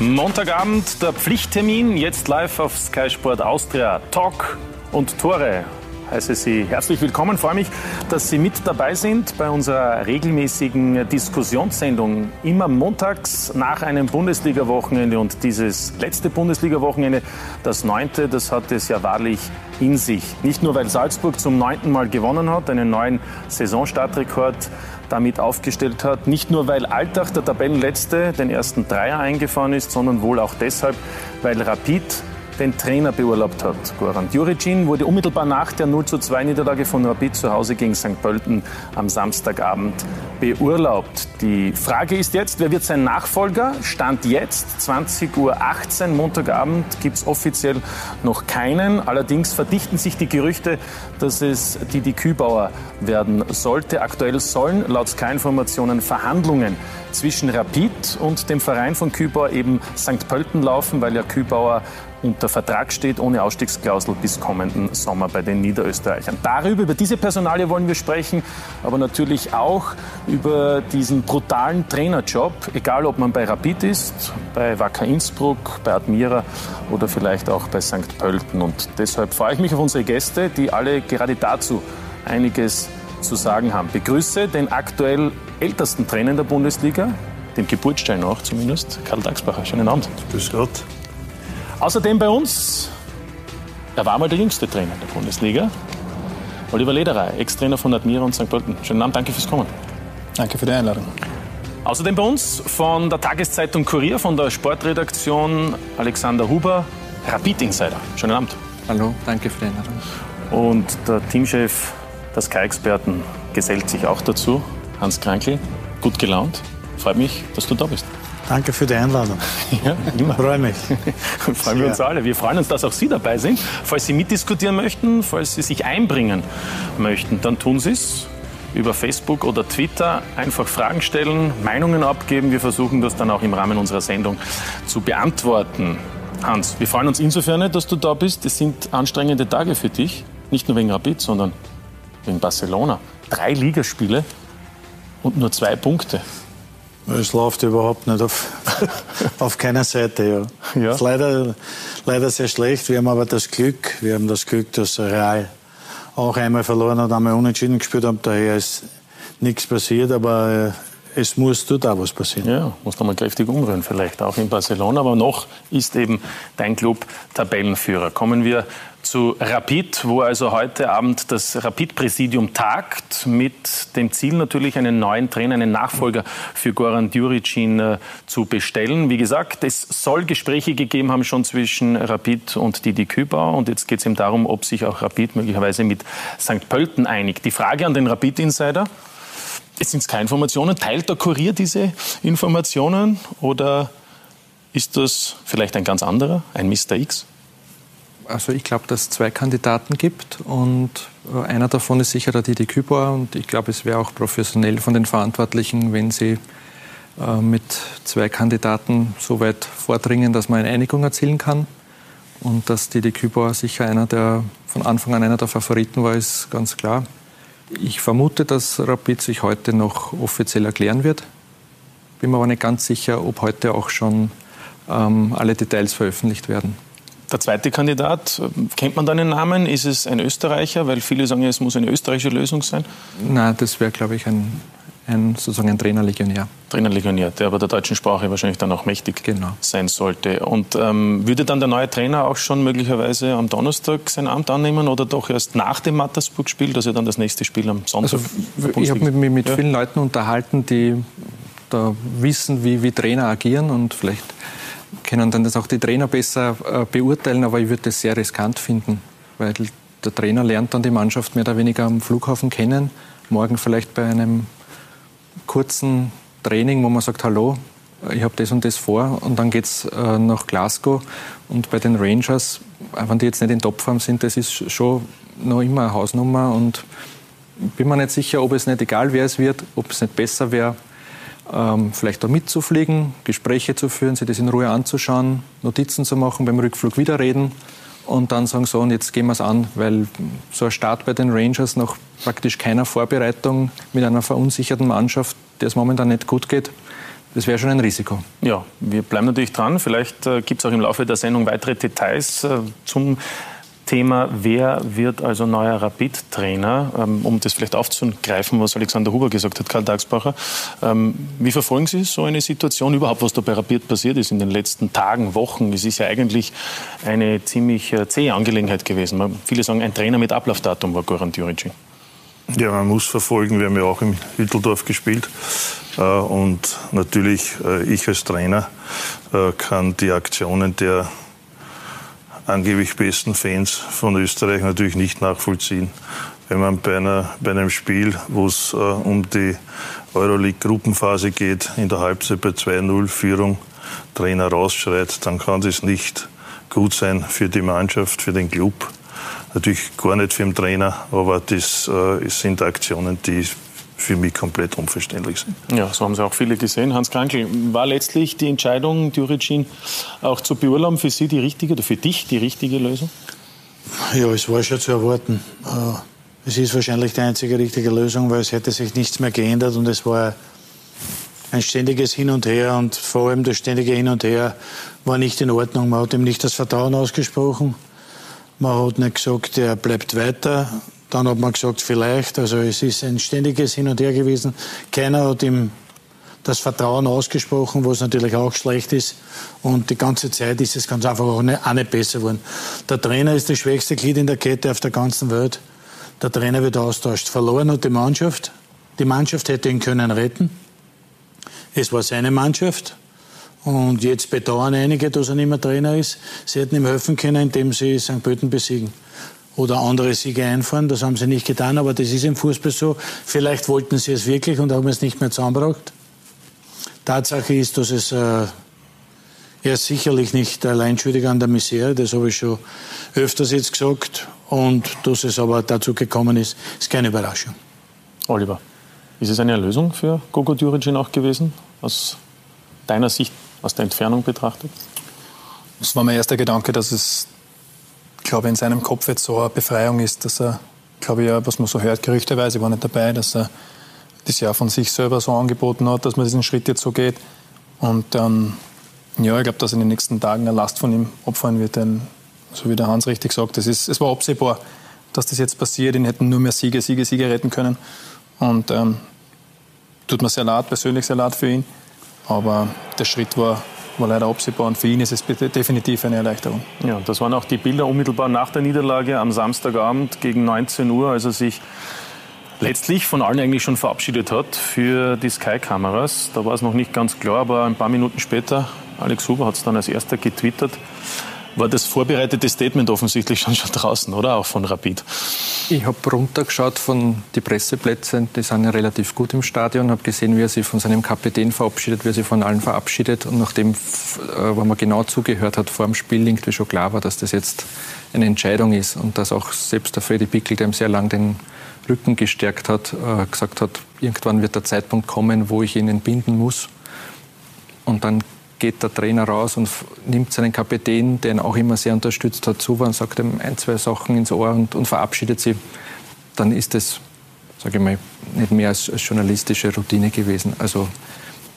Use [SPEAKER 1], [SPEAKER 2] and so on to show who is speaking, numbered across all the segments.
[SPEAKER 1] Montagabend der Pflichttermin, jetzt live auf Sky Sport Austria. Talk und Tore heiße Sie herzlich willkommen. Freue mich, dass Sie mit dabei sind bei unserer regelmäßigen Diskussionssendung. Immer montags nach einem Bundesliga-Wochenende und dieses letzte Bundesliga-Wochenende, das neunte, das hat es ja wahrlich in sich. Nicht nur, weil Salzburg zum neunten Mal gewonnen hat, einen neuen Saisonstartrekord damit aufgestellt hat. Nicht nur, weil Alltag, der Tabellenletzte, den ersten Dreier eingefahren ist, sondern wohl auch deshalb, weil Rapid den Trainer beurlaubt hat. Goran Djuricin wurde unmittelbar nach der 0 2 Niederlage von Rapid zu Hause gegen St. Pölten am Samstagabend beurlaubt. Die Frage ist jetzt, wer wird sein Nachfolger? Stand jetzt, 20.18 Uhr Montagabend, gibt es offiziell noch keinen. Allerdings verdichten sich die Gerüchte, dass es Didi Kübauer werden sollte. Aktuell sollen laut Sky-Informationen Verhandlungen zwischen Rapid und dem Verein von Kübauer eben St. Pölten laufen, weil ja Kübauer unter Vertrag steht, ohne Ausstiegsklausel bis kommenden Sommer bei den Niederösterreichern. Darüber, über diese Personalie wollen wir sprechen, aber natürlich auch über diesen brutalen Trainerjob, egal ob man bei Rapid ist, bei Wacker Innsbruck, bei Admira oder vielleicht auch bei St. Pölten. Und deshalb freue ich mich auf unsere Gäste, die alle gerade dazu einiges zu sagen haben. Begrüße den aktuell ältesten Trainer der Bundesliga, dem Geburtsstein auch zumindest, Karl Dagsbacher. Schönen Abend.
[SPEAKER 2] Grüß Gott.
[SPEAKER 1] Außerdem bei uns, er war mal der jüngste Trainer der Bundesliga, Oliver Lederer, Ex-Trainer von Admira und St. Pölten. Schönen Abend, danke fürs Kommen.
[SPEAKER 2] Danke für die Einladung.
[SPEAKER 1] Außerdem bei uns von der Tageszeitung Kurier, von der Sportredaktion Alexander Huber, Rapid Insider. Schönen Abend.
[SPEAKER 3] Hallo, danke für die Einladung.
[SPEAKER 1] Und der Teamchef der Sky-Experten gesellt sich auch dazu, Hans Krankel. Gut gelaunt. Freut mich, dass du da bist.
[SPEAKER 2] Danke für die Einladung.
[SPEAKER 1] Ja, immer.
[SPEAKER 2] Freue mich.
[SPEAKER 1] freuen wir uns alle. Wir freuen uns, dass auch Sie dabei sind. Falls Sie mitdiskutieren möchten, falls Sie sich einbringen möchten, dann tun Sie es über Facebook oder Twitter. Einfach Fragen stellen, Meinungen abgeben. Wir versuchen das dann auch im Rahmen unserer Sendung zu beantworten. Hans, wir freuen uns insofern, dass du da bist. Es sind anstrengende Tage für dich. Nicht nur wegen Rapid, sondern wegen Barcelona. Drei Ligaspiele und nur zwei Punkte.
[SPEAKER 2] Es läuft überhaupt nicht auf, auf keiner Seite. Ja. ja. Ist leider, leider sehr schlecht. Wir haben aber das Glück, wir haben das Glück, dass Real auch einmal verloren hat, einmal unentschieden gespielt hat. Daher ist nichts passiert, aber äh, es muss dort auch was passieren.
[SPEAKER 1] Ja, muss da mal kräftig umrühren, vielleicht auch in Barcelona. Aber noch ist eben dein Club Tabellenführer. Kommen wir zu Rapid, wo also heute Abend das Rapid-Präsidium tagt, mit dem Ziel natürlich einen neuen Trainer, einen Nachfolger für Goran Djuricin äh, zu bestellen. Wie gesagt, es soll Gespräche gegeben haben schon zwischen Rapid und Didi Kübauer und jetzt geht es eben darum, ob sich auch Rapid möglicherweise mit St. Pölten einigt. Die Frage an den Rapid-Insider, es sind keine Informationen, teilt der Kurier diese Informationen oder ist das vielleicht ein ganz anderer, ein Mr. X?
[SPEAKER 3] Also ich glaube, dass es zwei Kandidaten gibt und äh, einer davon ist sicher der Didi Kübauer und ich glaube, es wäre auch professionell von den Verantwortlichen, wenn sie äh, mit zwei Kandidaten so weit vordringen, dass man eine Einigung erzielen kann. Und dass Didi Kübauer sicher einer der, von Anfang an einer der Favoriten war, ist ganz klar. Ich vermute, dass Rapid sich heute noch offiziell erklären wird. Bin mir aber nicht ganz sicher, ob heute auch schon ähm, alle Details veröffentlicht werden.
[SPEAKER 1] Der zweite Kandidat, kennt man da einen Namen? Ist es ein Österreicher? Weil viele sagen, es muss eine österreichische Lösung sein.
[SPEAKER 3] Nein, das wäre, glaube ich, ein, ein, sozusagen ein Trainerlegionär.
[SPEAKER 1] Trainerlegionär, der aber der deutschen Sprache wahrscheinlich dann auch mächtig genau. sein sollte. Und ähm, würde dann der neue Trainer auch schon möglicherweise am Donnerstag sein Amt annehmen oder doch erst nach dem Mattersburg-Spiel, dass er dann das nächste Spiel am Sonntag?
[SPEAKER 3] Also, ich habe mich mit, ja. vielen Leuten unterhalten, die da wissen, wie, wie Trainer agieren und vielleicht können dann das auch die Trainer besser äh, beurteilen, aber ich würde das sehr riskant finden, weil der Trainer lernt dann die Mannschaft mehr oder weniger am Flughafen kennen, morgen vielleicht bei einem kurzen Training, wo man sagt, hallo, ich habe das und das vor. Und dann geht es äh, nach Glasgow. Und bei den Rangers, wenn die jetzt nicht in Topform sind, das ist schon noch immer eine Hausnummer. Und bin mir nicht sicher, ob es nicht egal wer es wird, ob es nicht besser wäre, ähm, vielleicht da mitzufliegen, Gespräche zu führen, sich das in Ruhe anzuschauen, Notizen zu machen, beim Rückflug wieder reden und dann sagen, so, und jetzt gehen wir es an, weil so ein Start bei den Rangers nach praktisch keiner Vorbereitung mit einer verunsicherten Mannschaft, der es momentan nicht gut geht, das wäre schon ein Risiko.
[SPEAKER 1] Ja, wir bleiben natürlich dran. Vielleicht äh, gibt es auch im Laufe der Sendung weitere Details äh, zum Thema, wer wird also neuer Rapid-Trainer, ähm, um das vielleicht aufzugreifen, was Alexander Huber gesagt hat, Karl Dagsbacher. Ähm, wie verfolgen Sie so eine Situation überhaupt, was da bei Rapid passiert ist in den letzten Tagen, Wochen? Es ist ja eigentlich eine ziemlich äh, zähe Angelegenheit gewesen. Viele sagen, ein Trainer mit Ablaufdatum war Goran Djuricin.
[SPEAKER 4] Ja, man muss verfolgen. Wir haben ja auch im Hütteldorf gespielt. Äh, und natürlich, äh, ich als Trainer kann die Aktionen der angeblich besten Fans von Österreich natürlich nicht nachvollziehen. Wenn man bei, einer, bei einem Spiel, wo es äh, um die Euroleague-Gruppenphase geht, in der Halbzeit bei 2-0 Führung Trainer rausschreit, dann kann das nicht gut sein für die Mannschaft, für den Club. Natürlich gar nicht für den Trainer, aber das äh, sind Aktionen, die für mich komplett unverständlich sind.
[SPEAKER 1] Ja, so haben sie auch viele gesehen. Hans Krankel, war letztlich die Entscheidung, Djuricin auch zu beurlauben, für Sie die richtige oder für dich die richtige Lösung?
[SPEAKER 2] Ja, es war schon zu erwarten. Äh, es ist wahrscheinlich die einzige richtige Lösung, weil es hätte sich nichts mehr geändert und es war ein ständiges Hin und Her und vor allem das ständige Hin und Her war nicht in Ordnung. Man hat ihm nicht das Vertrauen ausgesprochen. Man hat nicht gesagt, er bleibt weiter. Dann hat man gesagt, vielleicht. Also es ist ein ständiges Hin und Her gewesen. Keiner hat ihm das Vertrauen ausgesprochen, was natürlich auch schlecht ist. Und die ganze Zeit ist es ganz einfach auch nicht, auch nicht besser geworden. Der Trainer ist das schwächste Glied in der Kette auf der ganzen Welt. Der Trainer wird austauscht. Verloren hat die Mannschaft. Die Mannschaft hätte ihn können retten. Es war seine Mannschaft. Und jetzt bedauern einige, dass er nicht mehr Trainer ist. Sie hätten ihm helfen können, indem sie St. Pölten besiegen oder andere Siege einfahren. Das haben sie nicht getan, aber das ist im Fußball so. Vielleicht wollten sie es wirklich und haben es nicht mehr zusammengebracht. Tatsache ist, dass es äh, er ist sicherlich nicht allein schuldig an der Misere, das habe ich schon öfters jetzt gesagt. Und dass es aber dazu gekommen ist, ist keine Überraschung.
[SPEAKER 1] Oliver, ist es eine Lösung für Gogo Djuricin auch gewesen, aus deiner Sicht, aus der Entfernung betrachtet?
[SPEAKER 5] Das war mein erster Gedanke, dass es glaube, in seinem Kopf jetzt so eine Befreiung ist, dass er, glaube ich, ja, was man so hört, gerüchteweise, ich war nicht dabei, dass er das ja von sich selber so angeboten hat, dass man diesen Schritt jetzt so geht. Und dann, ja, ich glaube, dass in den nächsten Tagen eine Last von ihm abfallen wird. Denn, so wie der Hans richtig sagt, das ist, es war absehbar, dass das jetzt passiert. Ihn hätten nur mehr Siege, Siege, Siege retten können. Und ähm, tut mir sehr leid, persönlich sehr leid für ihn. Aber der Schritt war war leider absehbar und für ihn ist es definitiv eine Erleichterung.
[SPEAKER 1] Ja, das waren auch die Bilder unmittelbar nach der Niederlage am Samstagabend gegen 19 Uhr, als er sich letztlich von allen eigentlich schon verabschiedet hat für die Sky-Kameras. Da war es noch nicht ganz klar, aber ein paar Minuten später, Alex Huber hat es dann als erster getwittert, war das vorbereitete Statement offensichtlich schon, schon draußen, oder? Auch von Rapid.
[SPEAKER 3] Ich habe runtergeschaut von den Presseplätzen, die sind ja relativ gut im Stadion, habe gesehen, wie er sich von seinem Kapitän verabschiedet, wie er sich von allen verabschiedet. Und nachdem, äh, wenn man genau zugehört hat vor dem Spiel, irgendwie schon klar war, dass das jetzt eine Entscheidung ist und dass auch selbst der Freddy Pickel, der ihm sehr lang den Rücken gestärkt hat, äh, gesagt hat, irgendwann wird der Zeitpunkt kommen, wo ich ihn entbinden muss. Und dann geht der Trainer raus und nimmt seinen Kapitän, der ihn auch immer sehr unterstützt hat, zu und sagt ihm ein, zwei Sachen ins Ohr und, und verabschiedet sie, dann ist das, sage ich mal, nicht mehr als, als journalistische Routine gewesen. Also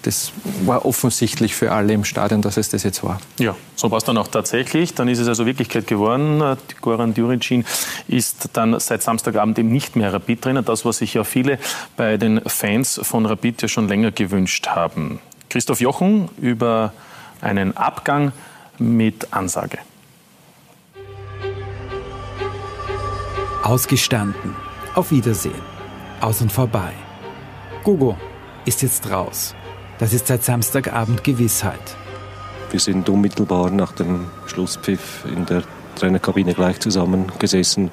[SPEAKER 3] das war offensichtlich für alle im Stadion, dass es das jetzt war.
[SPEAKER 1] Ja, so war es dann auch tatsächlich. Dann ist es also Wirklichkeit geworden. Goran Djuricin ist dann seit Samstagabend eben nicht mehr Rapid-Trainer. Das, was sich ja viele bei den Fans von Rapid ja schon länger gewünscht haben. Christoph Jochen über einen Abgang mit Ansage.
[SPEAKER 6] Ausgestanden. Auf Wiedersehen. Aus und vorbei. Gogo ist jetzt raus. Das ist seit Samstagabend Gewissheit.
[SPEAKER 7] Wir sind unmittelbar nach dem Schlusspfiff in der Trainerkabine gleich zusammengesessen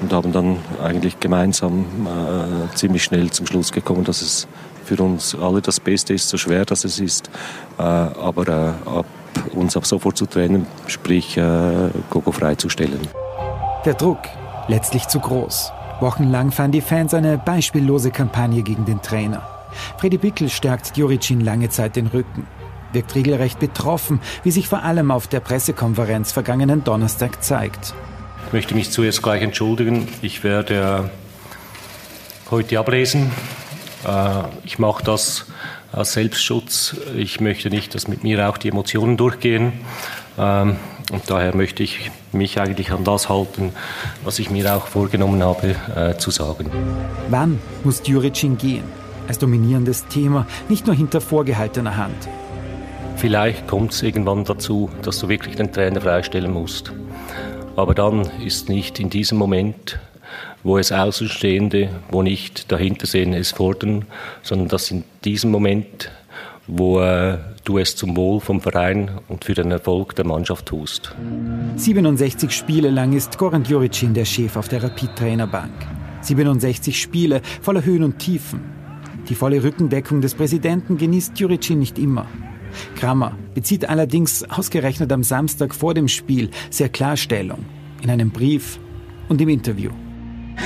[SPEAKER 7] und haben dann eigentlich gemeinsam äh, ziemlich schnell zum Schluss gekommen, dass es für uns alle das Beste ist, so schwer das es ist. Äh, aber äh, ab, uns ab sofort zu trennen, sprich äh, Gogo freizustellen.
[SPEAKER 6] Der Druck letztlich zu groß. Wochenlang fanden die Fans eine beispiellose Kampagne gegen den Trainer. Freddy Bickel stärkt Juricin lange Zeit den Rücken. Wirkt regelrecht betroffen, wie sich vor allem auf der Pressekonferenz vergangenen Donnerstag zeigt.
[SPEAKER 8] Ich möchte mich zuerst gleich entschuldigen. Ich werde heute ablesen. Äh, ich mache das aus Selbstschutz. Ich möchte nicht, dass mit mir auch die Emotionen durchgehen. Ähm, und daher möchte ich mich eigentlich an das halten, was ich mir auch vorgenommen habe äh, zu sagen.
[SPEAKER 6] Wann muss Djuricin gehen? Als dominierendes Thema, nicht nur hinter vorgehaltener Hand.
[SPEAKER 8] Vielleicht kommt es irgendwann dazu, dass du wirklich den Trainer freistellen musst. Aber dann ist nicht in diesem Moment, wo es Außenstehende, wo nicht dahinter sehen, es fordern, sondern dass in diesem Moment wo äh, du es zum Wohl vom Verein und für den Erfolg der Mannschaft tust.
[SPEAKER 6] 67 Spiele lang ist Goran Juricin der Chef auf der Rapid-Trainerbank. 67 Spiele voller Höhen und Tiefen. Die volle Rückendeckung des Präsidenten genießt Juricin nicht immer. Kramer bezieht allerdings ausgerechnet am Samstag vor dem Spiel sehr Klarstellung in einem Brief und im Interview.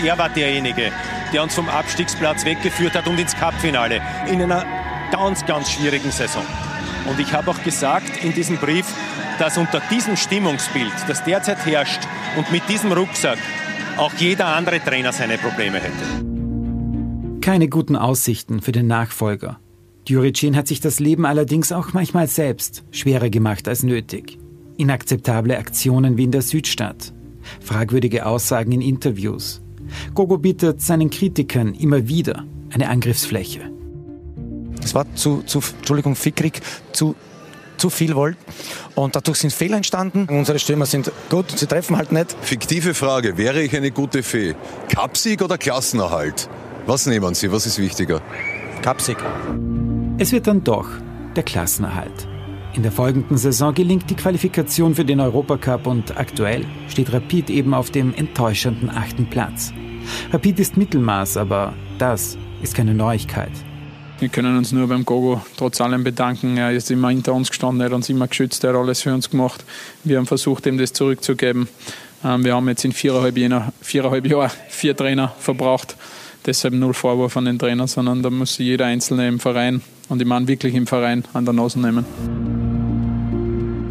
[SPEAKER 9] Er war derjenige, der uns vom Abstiegsplatz weggeführt hat und ins Cupfinale in einer ganz, ganz schwierigen Saison. Und ich habe auch gesagt in diesem Brief, dass unter diesem Stimmungsbild, das derzeit herrscht und mit diesem Rucksack auch jeder andere Trainer seine Probleme hätte.
[SPEAKER 6] Keine guten Aussichten für den Nachfolger. Djuricin hat sich das Leben allerdings auch manchmal selbst schwerer gemacht als nötig. Inakzeptable Aktionen wie in der Südstadt, fragwürdige Aussagen in Interviews. Gogo bietet seinen Kritikern immer wieder eine Angriffsfläche.
[SPEAKER 10] Es war zu, zu Entschuldigung, fickrig, zu, zu viel wollt. Und dadurch sind Fehler entstanden. Unsere Stürmer sind gut, sie treffen halt nicht.
[SPEAKER 11] Fiktive Frage, wäre ich eine gute Fee? Cupsieg oder Klassenerhalt? Was nehmen Sie, was ist wichtiger?
[SPEAKER 10] Cupsieg.
[SPEAKER 6] Es wird dann doch der Klassenerhalt. In der folgenden Saison gelingt die Qualifikation für den Europacup und aktuell steht Rapid eben auf dem enttäuschenden achten Platz. Rapid ist Mittelmaß, aber das ist keine Neuigkeit.
[SPEAKER 12] Wir können uns nur beim Gogo trotz allem bedanken. Er ist immer hinter uns gestanden, er hat uns immer geschützt, er hat alles für uns gemacht. Wir haben versucht, ihm das zurückzugeben. Ähm, wir haben jetzt in viereinhalb, Jahren, viereinhalb Jahren vier Trainer verbraucht. Deshalb null Vorwurf an den Trainer, sondern da muss jeder Einzelne im Verein, und ich meine wirklich im Verein, an der Nase nehmen.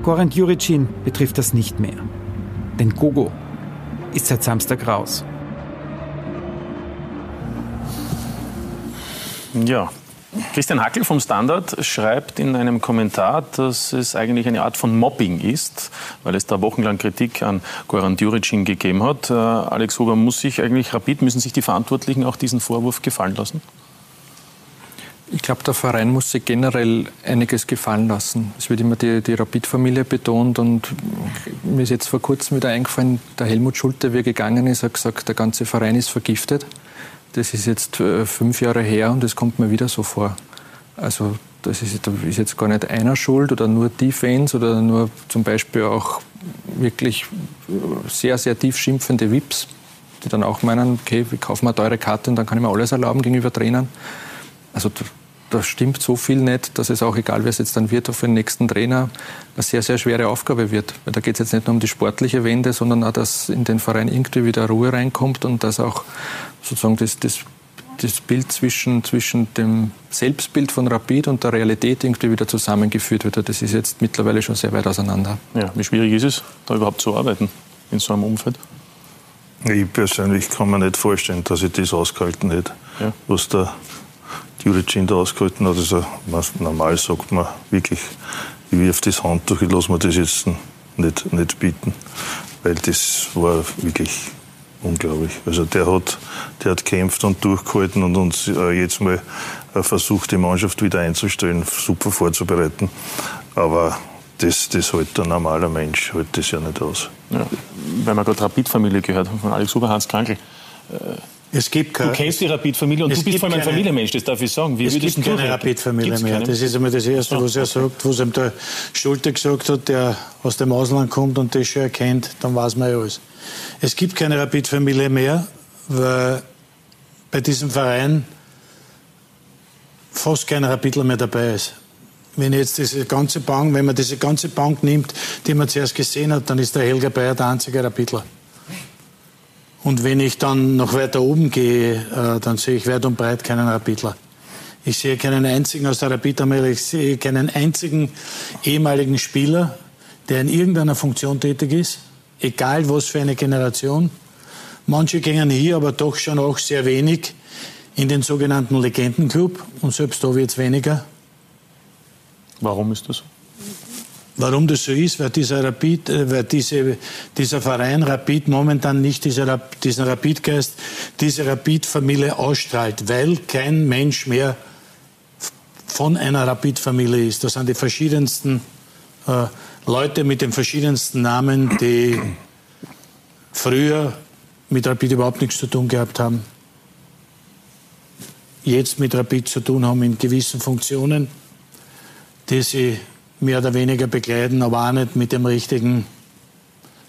[SPEAKER 6] Goran Juricin betrifft das nicht mehr. Denn Gogo ist seit Samstag raus.
[SPEAKER 1] Ja, Christian Hackel vom Standard schreibt in einem Kommentar, dass es eigentlich eine Art von Mobbing ist, weil es da wochenlang Kritik an Goran Djuricin gegeben hat. Äh, Alex Huber, muss sich eigentlich Rapid, müssen sich die Verantwortlichen auch diesen Vorwurf gefallen lassen?
[SPEAKER 3] Ich glaube, der Verein muss sich generell einiges gefallen lassen. Es wird immer die, die Rapid-Familie betont und mir ist jetzt vor kurzem wieder eingefallen, der Helmut Schulte, wie er gegangen ist, hat gesagt, der ganze Verein ist vergiftet. Das ist jetzt äh, fünf Jahre her und das kommt mir wieder so vor. Also das ist, ist jetzt gar nicht einer schuld oder nur die Fans oder nur zum Beispiel auch wirklich sehr, sehr tief schimpfende VIPs, die dann auch meinen, okay, wir kaufen eine teure Karte und dann kann ich mir alles erlauben gegenüber Trainern. Also da stimmt so viel nicht, dass es auch egal, wer es jetzt dann wird, für den nächsten Trainer eine sehr, sehr schwere Aufgabe wird. Weil da geht es jetzt nicht nur um die sportliche Wende, sondern auch, dass in den Verein irgendwie wieder Ruhe reinkommt und dass auch sozusagen das, das, das Bild zwischen, zwischen dem Selbstbild von Rapid und der Realität irgendwie wieder zusammengeführt wird. Das ist jetzt mittlerweile schon sehr weit auseinander.
[SPEAKER 1] Ja, wie schwierig ist es, da überhaupt zu arbeiten in so einem Umfeld?
[SPEAKER 4] Ich persönlich kann mir nicht vorstellen, dass ich das ausgehalten hätte, ja. was der Juricin da ausgehalten hat. Also normal sagt man wirklich, ich wirf das Handtuch, ich lasse mir das jetzt nicht, nicht bieten. Weil das war wirklich unglaublich. Also der hat, der hat kämpft und durchgehalten und uns äh, jetzt mal äh, versucht, die Mannschaft wieder einzustellen, super vorzubereiten. Aber das, das hält ein normaler Mensch hält das ja nicht aus. Ja,
[SPEAKER 1] weil man gerade Rapid-Familie gehört von Alex Huber, Hans Krankel. Äh,
[SPEAKER 2] es gibt keine,
[SPEAKER 1] du kennst die Rapid-Familie und du bist vor allem ein Familienmensch, das darf ich sagen.
[SPEAKER 2] Wie es gibt keine Rapid-Familie mehr. Das ist einmal das Erste, was er sagt, was ihm der Schulte gesagt hat, der aus dem Ausland kommt und das schon erkennt, dann weiß man ja alles. Es gibt keine Rapid-Familie mehr, weil bei diesem Verein fast kein Rapidler mehr dabei ist. Wenn jetzt diese ganze Bank, wenn man diese ganze Bank nimmt, die man zuerst gesehen hat, dann ist der Helga Bayer der einzige Rapidler. Und wenn ich dann noch weiter oben gehe, äh, dann sehe ich weit und breit keinen Rapidler. Ich sehe keinen einzigen aus der Rapid-Armee, ich sehe keinen einzigen ehemaligen Spieler, der in irgendeiner Funktion tätig ist, egal was für eine Generation. Manche gehen hier aber doch schon auch sehr wenig in den sogenannten Legendenclub und selbst da wird es weniger.
[SPEAKER 1] Warum ist das so?
[SPEAKER 2] Warum das so ist, weil dieser, Rapid, äh, weil diese, dieser Verein Rapid momentan nicht dieser, diesen Rapidgeist, diese Rapid-Familie ausstrahlt, weil kein Mensch mehr von einer Rapid-Familie ist. Das sind die verschiedensten äh, Leute mit den verschiedensten Namen, die früher mit Rapid überhaupt nichts zu tun gehabt haben, jetzt mit Rapid zu tun haben in gewissen Funktionen, die sie mehr oder weniger begleiten, aber auch nicht mit dem richtigen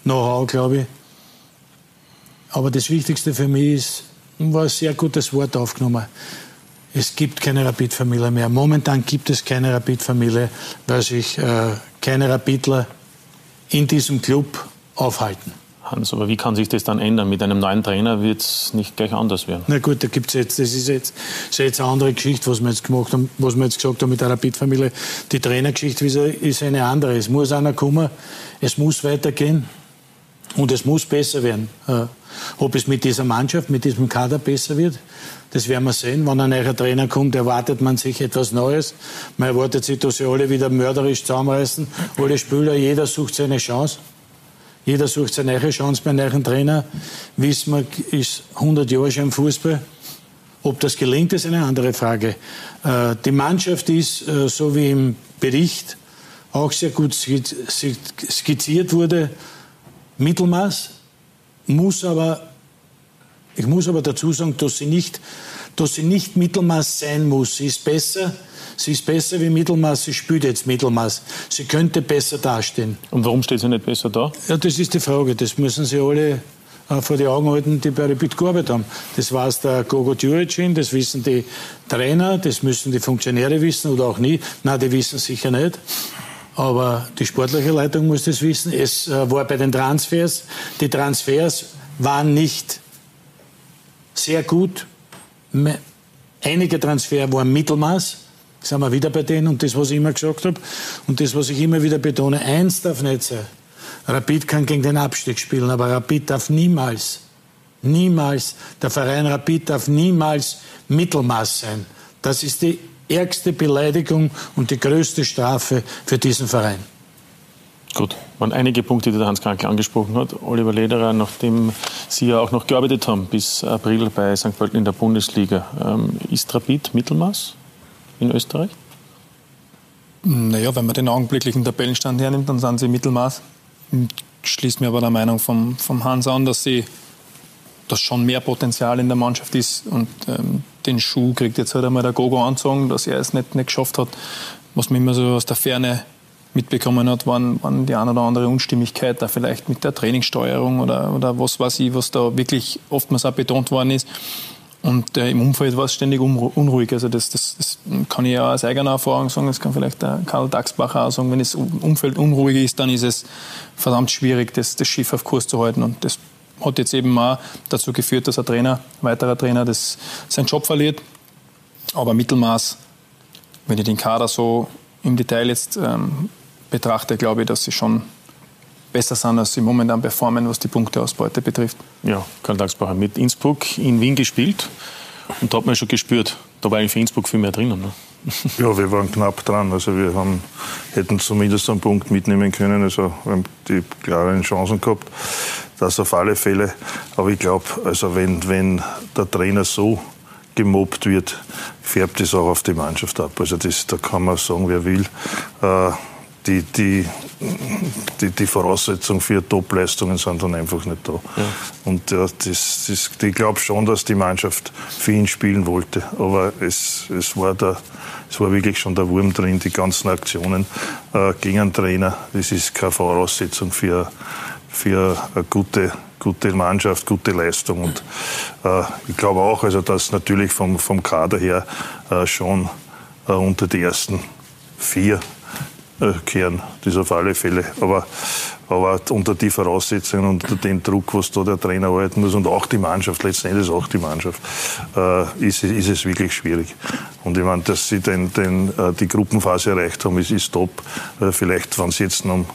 [SPEAKER 2] Know-how, glaube ich. Aber das Wichtigste für mich ist, war ein sehr gutes Wort aufgenommen. Es gibt keine Rapid-Familie mehr. Momentan gibt es keine Rapid-Familie, weil sich äh, keine Rapidler in diesem Club aufhalten.
[SPEAKER 1] Hans, aber wie kann sich das dann ändern? Mit einem neuen Trainer wird es nicht gleich anders werden.
[SPEAKER 2] Na gut, da gibt jetzt, das ist jetzt, ist jetzt eine andere Geschichte, was wir jetzt gemacht haben, was wir jetzt gesagt haben mit der Rapid-Familie. Die Trainergeschichte ist eine andere. Es muss einer kommen, es muss weitergehen und es muss besser werden. Äh, ob es mit dieser Mannschaft, mit diesem Kader besser wird, das werden wir sehen. Wenn ein neuer Trainer kommt, erwartet man sich etwas Neues. Man erwartet sich, dass sie alle wieder mörderisch zusammenreißen. Alle Spieler, jeder sucht seine Chance. Jeder sucht seine neue Chance bei einem neuen Trainer. Wir, ist 100 Jahre schon im Fußball. Ob das gelingt, ist eine andere Frage. Äh, die Mannschaft ist, äh, so wie im Bericht auch sehr gut skizziert wurde, Mittelmaß, muss aber, ich muss aber dazu sagen, dass sie nicht, dass sie nicht Mittelmaß sein muss. Sie ist besser, Sie ist besser wie Mittelmaß, sie spielt jetzt Mittelmaß. Sie könnte besser dastehen.
[SPEAKER 1] Und warum steht sie nicht besser da?
[SPEAKER 2] Ja, das ist die Frage. Das müssen Sie alle äh, vor die Augen halten, die bei Rapid gearbeitet haben. Das weiß der Gogo Djuricin, das wissen die Trainer, das müssen die Funktionäre wissen oder auch nie. Nein, die wissen sicher nicht. Aber die sportliche Leitung muss das wissen. Es äh, war bei den Transfers, die Transfers waren nicht sehr gut. Einige Transfers waren Mittelmaß sind wir wieder bei denen und das, was ich immer gesagt habe und das, was ich immer wieder betone, eins darf nicht sein. Rapid kann gegen den Abstieg spielen, aber Rapid darf niemals, niemals, der Verein Rapid darf niemals Mittelmaß sein. Das ist die ärgste Beleidigung und die größte Strafe für diesen Verein.
[SPEAKER 1] Gut, waren einige Punkte, die der Hans Krankel angesprochen hat. Oliver Lederer, nachdem Sie ja auch noch gearbeitet haben bis April bei St. Pölten in der Bundesliga, ähm, ist Rapid Mittelmaß? In Österreich?
[SPEAKER 5] Naja, wenn man den augenblicklichen Tabellenstand hernimmt, dann sind sie Mittelmaß. Schließt mir aber der Meinung vom, vom Hans an, dass sie dass schon mehr Potenzial in der Mannschaft ist und ähm, den Schuh kriegt jetzt halt einmal der Gogo anzogen, dass er es nicht, nicht geschafft hat. Was man immer so aus der Ferne mitbekommen hat, waren, waren die eine oder andere Unstimmigkeit da vielleicht mit der Trainingssteuerung oder, oder was weiß ich, was da wirklich oftmals auch betont worden ist. Und äh, im Umfeld war es ständig unruhig. Also das, das, das kann ich ja aus eigener Erfahrung sagen, das kann vielleicht der Karl Dachsbacher auch sagen. Wenn das Umfeld unruhig ist, dann ist es verdammt schwierig, das, das Schiff auf Kurs zu halten. Und das hat jetzt eben auch dazu geführt, dass ein Trainer, ein weiterer Trainer, das, seinen Job verliert. Aber Mittelmaß, wenn ich den Kader so im Detail jetzt ähm, betrachte, glaube ich, dass sie schon besser sind, als sie momentan performen, was die Punkteausbeute betrifft.
[SPEAKER 1] Ja, Karl Dagsbacher mit Innsbruck in Wien gespielt und da hat man schon gespürt, da war eigentlich für Innsbruck viel mehr drinnen. Ne?
[SPEAKER 4] Ja, wir waren knapp dran. Also wir haben, hätten zumindest einen Punkt mitnehmen können. Also wir haben die klaren Chancen gehabt. Das auf alle Fälle. Aber ich glaube, also wenn, wenn der Trainer so gemobbt wird, färbt es auch auf die Mannschaft ab. Also das, da kann man sagen, wer will. Äh, die, die, die, die Voraussetzungen für Topleistungen sind dann einfach nicht da. Ja. Und ja, das, das, ich glaube schon, dass die Mannschaft für ihn spielen wollte. Aber es, es, war, der, es war wirklich schon der Wurm drin, die ganzen Aktionen äh, gegen einen Trainer. Das ist keine Voraussetzung für, für eine gute, gute Mannschaft, gute Leistung. Und äh, ich glaube auch, also dass natürlich vom, vom Kader her äh, schon äh, unter die ersten vier kehren, das auf alle Fälle. Aber, aber unter die Voraussetzungen und unter den Druck, was da der Trainer halten muss und auch die Mannschaft, letzten Endes auch die Mannschaft, äh, ist, ist es wirklich schwierig. Und ich meine, dass sie den, den, äh, die Gruppenphase erreicht haben, ist, ist top. Äh, vielleicht, wenn sie jetzt um,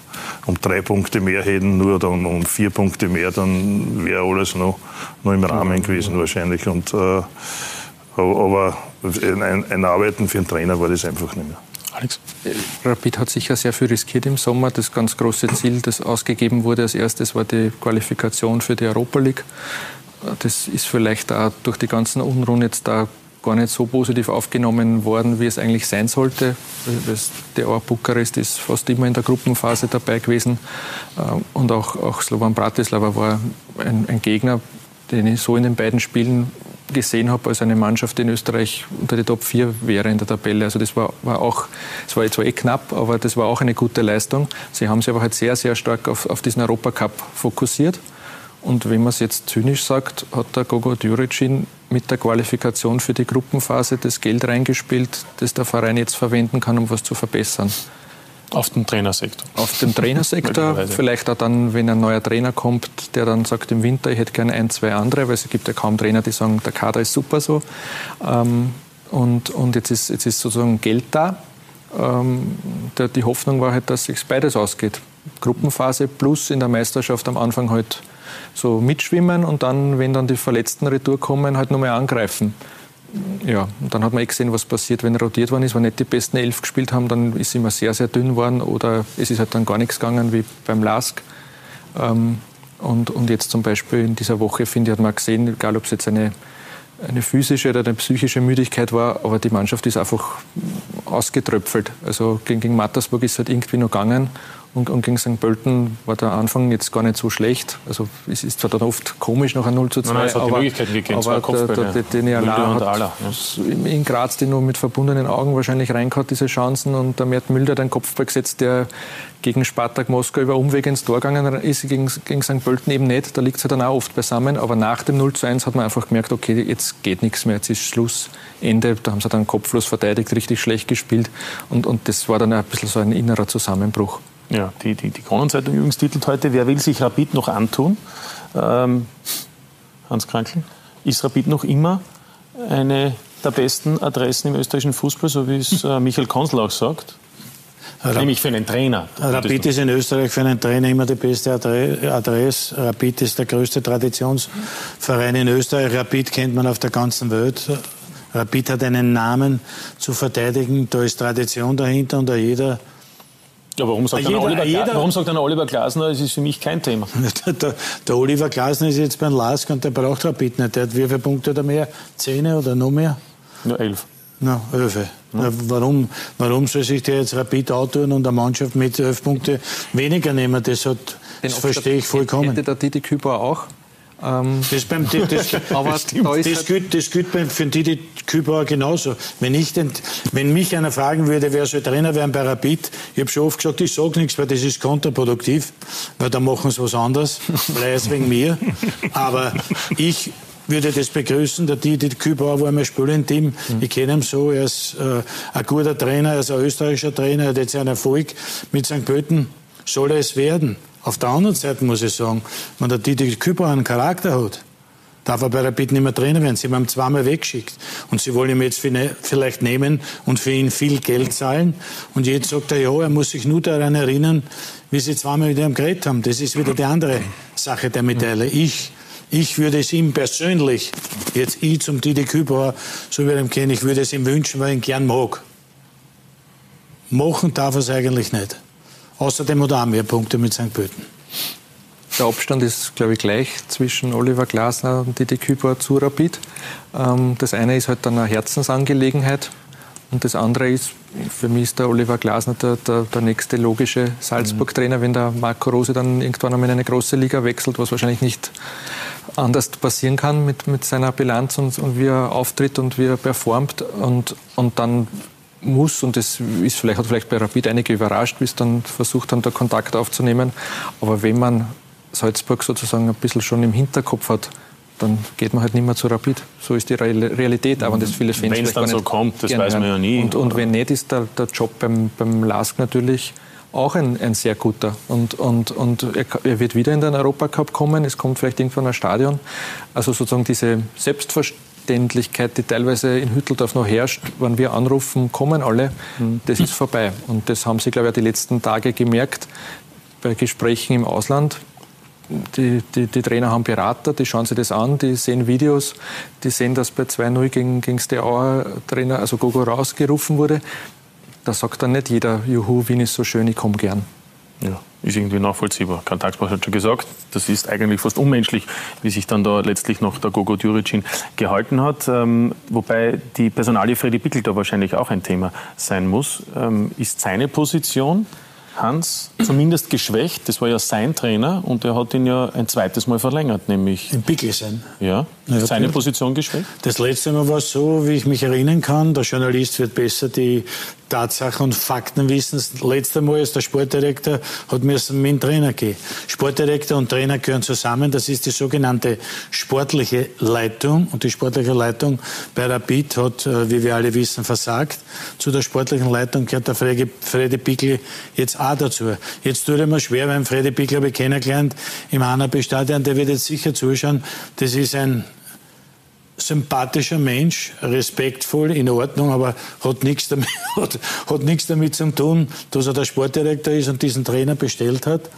[SPEAKER 4] um drei Punkte mehr hätten, nur oder um, um vier Punkte mehr, dann wäre alles noch, noch im Rahmen gewesen wahrscheinlich. Und, äh, aber ein, ein Arbeiten für einen Trainer war das einfach nicht mehr.
[SPEAKER 12] Alex?
[SPEAKER 3] Rapid hat sicher sehr viel riskiert im Sommer. Das ganz große Ziel, das ausgegeben wurde als erstes, war die Qualifikation für die Europa League. Das ist vielleicht auch durch die ganzen Unruhen jetzt da gar nicht so positiv aufgenommen worden, wie es eigentlich sein sollte. Der Ort Bukarest ist fast immer in der Gruppenphase dabei gewesen. Äh, und auch, auch Slovan Bratislava war ein, ein Gegner, den ich so in den beiden Spielen gesehen habe als eine Mannschaft, in Österreich unter die Top 4 wäre in der Tabelle. Also das war, war auch, es war zwar eh knapp, aber das war auch eine gute Leistung. Sie haben sich aber halt sehr, sehr stark auf, auf diesen Europacup fokussiert. Und wenn man es jetzt zynisch sagt, hat der Gogo Djuricin mit der Qualifikation für die Gruppenphase das Geld reingespielt, das der Verein jetzt verwenden kann, um was zu verbessern.
[SPEAKER 12] Auf dem Trainersektor.
[SPEAKER 3] Auf dem Trainersektor. Vielleicht auch dann, wenn ein neuer Trainer kommt, der dann sagt im Winter, ich hätte gerne ein, zwei andere, weil es gibt ja kaum Trainer, die sagen, der Kader ist super so. Ähm, und, und jetzt, ist, jetzt ist sozusagen Geld da. Ähm, die Hoffnung war halt, dass sich beides ausgeht. Gruppenphase plus in der Meisterschaft am Anfang halt so mitschwimmen und dann, wenn dann die Verletzten retour kommen, halt nochmal angreifen ja, und dann hat man eh gesehen, was passiert, wenn rotiert worden ist. Wenn nicht die besten elf gespielt haben, dann ist immer sehr, sehr dünn geworden oder es ist halt dann gar nichts gegangen wie beim Lask. Ähm, und, und jetzt zum Beispiel in dieser Woche, finde ich, hat man gesehen, egal ob es jetzt eine, eine physische oder eine psychische Müdigkeit war, aber die Mannschaft ist einfach ausgetröpfelt. Also gegen, gegen Mattersburg ist es halt irgendwie noch gegangen und, und, gegen St. Pölten war der Anfang jetzt gar nicht so schlecht. Also es ist zwar dann oft komisch nach einem 0 zu 2, nein,
[SPEAKER 12] aber, gegeben, aber
[SPEAKER 3] der, der, der, den Ala hat Ala, ja. in Graz die nur mit verbundenen Augen wahrscheinlich reingehauen, diese Chancen. Und der Mert Mülder hat einen Kopfball gesetzt, der gegen Spartak Moskau über Umweg ins Tor gegangen ist, gegen, gegen St. Pölten eben nicht. Da liegt es ja dann auch oft beisammen. Aber nach dem 0 zu 1 hat man einfach gemerkt, okay, jetzt geht nichts mehr, jetzt ist Schluss, Ende. Da haben sie dann kopflos verteidigt, richtig schlecht gespielt. Und, und das war dann ein bisschen so ein innerer Zusammenbruch.
[SPEAKER 1] Ja, die, die, die Kronenzeitung übrigens titelt heute, wer will sich Rapid noch antun? Ähm, Hans Krankl, ist Rapid noch immer eine der besten Adressen im österreichischen Fußball, so wie es äh, Michael Konsel auch sagt? Nämlich für einen Trainer.
[SPEAKER 2] Rapid ist in Österreich für einen Trainer immer die beste Adresse. Rapid ist der größte Traditionsverein in Österreich. Rapid kennt man auf der ganzen Welt. Rapid hat einen Namen zu verteidigen. Da ist Tradition dahinter und jeder
[SPEAKER 1] ja, warum sagt, jeder, Oliver, jeder, warum sagt dann Oliver Glasner, es ist für mich kein Thema?
[SPEAKER 2] Der, der, Oliver Glasner ist jetzt beim LASK und der braucht Rapid nicht. Der hat wie viele Punkte oder mehr? Zehn oder noch mehr?
[SPEAKER 1] Nur elf.
[SPEAKER 2] Na, elf. Ja. Warum, warum soll sich der jetzt Rapid outdoen und eine Mannschaft mit elf Punkten weniger nehmen? Das, hat, das verstehe ich vollkommen.
[SPEAKER 3] Hätte der Didi Küper auch
[SPEAKER 2] ähm, das, beim, das, das, aber da das, halt gilt, das gilt beim, für Didi Kübauer genauso. Wenn, ich den, wenn mich einer fragen würde, wer soll Trainer werden bei Rapid, ich habe schon oft gesagt, ich sage nichts, weil das ist kontraproduktiv, weil da machen sie was anderes, es wegen mir. Aber ich würde das begrüßen. Der Didi Kübauer war mein im Team. Ich kenne ihn so. Er ist äh, ein guter Trainer, er ist ein österreichischer Trainer. Er hat jetzt einen Erfolg mit St. Pölten. Soll er es werden? Auf der anderen Seite muss ich sagen, wenn der Dieter Küper einen Charakter hat, darf er bei Rapid nicht mehr Trainer werden. Sie haben ihn zweimal weggeschickt. Und sie wollen ihn jetzt vielleicht nehmen und für ihn viel Geld zahlen. Und jetzt sagt er, ja, er muss sich nur daran erinnern, wie sie zweimal mit ihm geredet haben. Das ist wieder die andere Sache der Medaille. Ich, ich würde es ihm persönlich, jetzt ich zum Didi Kübauer, so wie ich ihn kenne, ich würde es ihm wünschen, weil ich ihn gern mag. Machen darf er es eigentlich nicht. Außerdem hat er auch mehr Punkte mit St. Pölten.
[SPEAKER 3] Der Abstand ist, glaube ich, gleich zwischen Oliver Glasner und Didi Küber zu Rapid. Ähm, das eine ist halt dann eine Herzensangelegenheit und das andere ist, für mich ist der Oliver Glasner der, der, der nächste logische Salzburg-Trainer, wenn der Marco Rose dann irgendwann einmal in eine große Liga wechselt, was wahrscheinlich nicht anders passieren kann mit, mit seiner Bilanz und, und wie er auftritt und wie er performt. Und, und dann muss, und das ist vielleicht, hat vielleicht bei Rapid einige überrascht, es dann versucht haben, da Kontakt aufzunehmen. Aber wenn man Salzburg sozusagen ein bisschen schon im Hinterkopf hat, dann geht man halt nicht mehr zu Rapid. So ist die Realität, aber das viele
[SPEAKER 1] Fans Wenn es dann so kommt, das weiß man ja nie.
[SPEAKER 3] Und, und, wenn nicht, ist der, der Job beim, beim LASK natürlich auch ein, ein sehr guter. Und, und, und er, er, wird wieder in den Europacup kommen. Es kommt vielleicht irgendwann ein Stadion. Also sozusagen diese Selbstverständlichkeit Selbstverständlichkeit, die teilweise in Hütteldorf noch herrscht, wenn wir anrufen, kommen alle, mhm. das ist vorbei. Und das haben Sie, glaube ich, die letzten Tage gemerkt bei Gesprächen im Ausland. Die, die, die, Trainer haben Berater, die schauen sich das an, die sehen Videos, die sehen, dass bei 2-0 gegen, gegen Steaua Trainer, also Gogo rausgerufen wurde. da sagt dann nicht jeder, juhu, Wien ist so schön, ich komme gern.
[SPEAKER 1] Ja, ist irgendwie nachvollziehbar. Karl Tagsbach hat schon gesagt, das ist eigentlich fast unmenschlich, wie sich dann da letztlich noch der Gogo Djuricin gehalten hat. Ähm, wobei die Personalie Freddy Pickel da wahrscheinlich auch ein Thema sein muss. Ähm, ist seine Position Hans zumindest geschwächt. Das war ja sein Trainer und er hat ihn ja ein zweites Mal verlängert, nämlich.
[SPEAKER 2] Im Pickelsen.
[SPEAKER 1] Ja. Ja seine Position geschwächt?
[SPEAKER 2] Das letzte Mal war es so, wie ich mich erinnern kann. Der Journalist wird besser die Tatsachen und Fakten wissen. Das letzte Mal ist der Sportdirektor hat müssen mit dem Trainer gehen. Sportdirektor und Trainer gehören zusammen. Das ist die sogenannte sportliche Leitung. Und die sportliche Leitung bei Rapid hat, äh, wie wir alle wissen, versagt. Zu der sportlichen Leitung gehört der Freddy, Freddy Pickel jetzt auch dazu. Jetzt tut er mir schwer, weil Freddy Pickel habe ich kennengelernt im Hanapi-Stadion. Der wird jetzt sicher zuschauen. Das ist ein sympathischer Mensch, respektvoll, in Ordnung, aber hat nichts damit, hat, hat nichts damit zu tun, dass er der Sportdirektor ist und diesen Trainer bestellt hat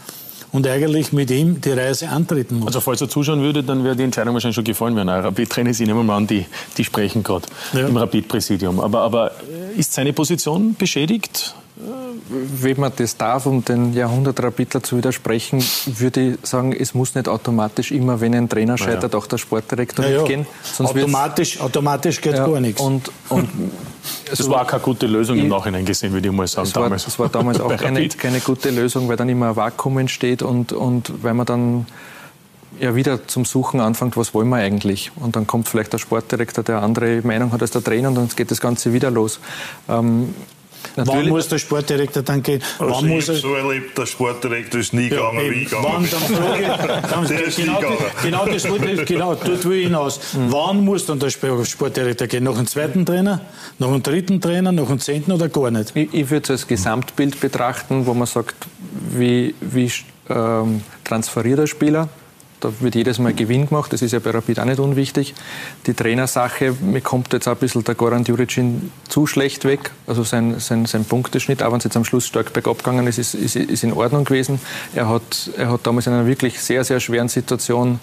[SPEAKER 2] und eigentlich mit ihm die Reise antreten muss.
[SPEAKER 1] Also falls er zuschauen würde, dann wäre die Entscheidung wahrscheinlich schon gefallen werden. Rapid-Trainer ist nehmen wir an, die, die sprechen gerade ja. im Rapid-Präsidium. Aber, aber ist seine Position beschädigt?
[SPEAKER 3] Wenn man das darf, um den Jahrhundertrapidler zu widersprechen, würde ich sagen, es muss nicht automatisch immer, wenn ein Trainer scheitert, ja. auch der Sportdirektor ja, mitgehen.
[SPEAKER 2] Sonst automatisch, automatisch geht gar nichts.
[SPEAKER 1] Und, und das also, war keine gute Lösung im Nachhinein gesehen, würde ich mal sagen.
[SPEAKER 3] Das war damals, das war damals auch keine, keine, gute Lösung, weil dann immer ein Vakuum entsteht und, und weil man dann ja wieder zum Suchen anfängt, was wollen wir eigentlich? Und dann kommt vielleicht der Sportdirektor, der andere Meinung hat als der Trainer und dann geht das Ganze wieder los.
[SPEAKER 2] Ähm, Natürlich. Wann muss der Sportdirektor dann gehen?
[SPEAKER 4] Also
[SPEAKER 2] wann
[SPEAKER 4] muss er so erlebt, der Sportdirektor ist nie ja, gegangen, wie gegangen
[SPEAKER 2] wann, dann der ist genau, nie genau das wollte genau, dort will ich hinaus. Mhm. Wann muss dann der Sportdirektor gehen? Noch einen zweiten Trainer? Noch einen dritten Trainer? Noch einen zehnten oder gar nicht?
[SPEAKER 3] Ich, ich würde es als Gesamtbild betrachten, wo man sagt, wie, wie ähm, transferiert der Spieler? Da wird jedes Mal Gewinn gemacht, das ist ja bei Rapid auch nicht unwichtig. Die Trainersache, mir kommt jetzt auch ein bisschen der Goran Djuricin zu schlecht weg. Also sein, sein, sein Punkteschnitt, auch wenn es jetzt am Schluss stark bergab gegangen ist, ist, ist, ist in Ordnung gewesen. Er hat, er hat damals in einer wirklich sehr, sehr schweren Situation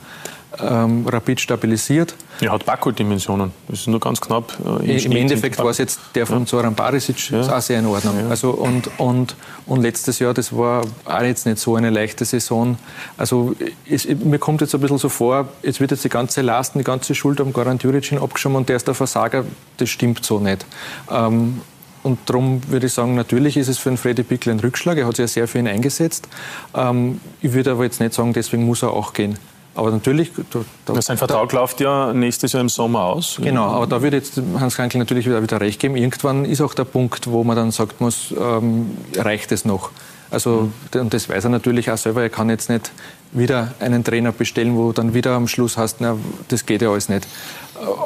[SPEAKER 3] ähm, rapid stabilisiert.
[SPEAKER 1] Er hat Baku-Dimensionen. Das ist nur ganz knapp.
[SPEAKER 3] Äh, Im, Im Endeffekt war es jetzt der von ja. Zoran Barisic, ja. ist auch sehr in Ordnung. Ja. Also und, und, und letztes Jahr, das war auch jetzt nicht so eine leichte Saison. Also es, mir kommt jetzt ein bisschen so vor, jetzt wird jetzt die ganze Last, die ganze Schuld am Goran Djuricin abgeschoben und der ist der Versager. Das stimmt so nicht. Ähm, und darum würde ich sagen, natürlich ist es für den Freddy Pickel ein Rückschlag. Er hat sich ja sehr für ihn eingesetzt. Ähm, ich würde aber jetzt nicht sagen, deswegen muss er auch gehen. Aber natürlich.
[SPEAKER 1] Da, da, Sein Vertrag da, läuft ja nächstes Jahr im Sommer aus.
[SPEAKER 3] Genau, aber da würde jetzt Hans Krankel natürlich wieder, wieder recht geben. Irgendwann ist auch der Punkt, wo man dann sagt muss, ähm, reicht es noch? Also, mhm. und das weiß er natürlich auch selber. Er kann jetzt nicht wieder einen Trainer bestellen, wo dann wieder am Schluss hast, na, das geht ja alles nicht.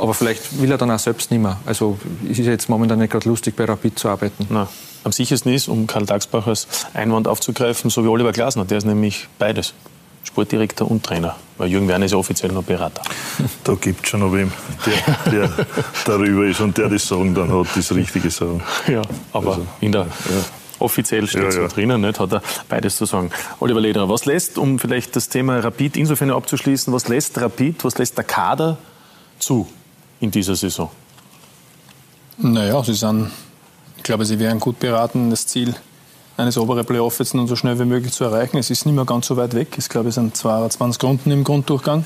[SPEAKER 3] Aber vielleicht will er dann auch selbst nicht mehr. Also, es ist jetzt momentan nicht gerade lustig, bei Rapid zu arbeiten.
[SPEAKER 1] Na. Am sichersten ist, um Karl Dagsbach als Einwand aufzugreifen, so wie Oliver Glasner, der ist nämlich beides. Sportdirektor und Trainer. Weil Jürgen Werner ist ja offiziell noch Berater.
[SPEAKER 4] Da gibt es schon noch wem, der, der, darüber ist und der das Sagen dann hat, das Richtige sagen.
[SPEAKER 1] Ja, aber also, in der, ja. offiziell steht es ja, ja. drinnen, nicht? hat er beides zu sagen. Oliver Lederer, was lässt, um vielleicht das Thema Rapid insofern abzuschließen, was lässt Rapid, was lässt der Kader zu in dieser Saison?
[SPEAKER 5] Naja, sie sind, ich glaube, sie wären gut beraten, das Ziel eines oberen Playoff jetzt nun so schnell wie möglich zu erreichen. Es ist nicht mehr ganz so weit weg. Ich glaube, es sind 22 Runden im Grunddurchgang.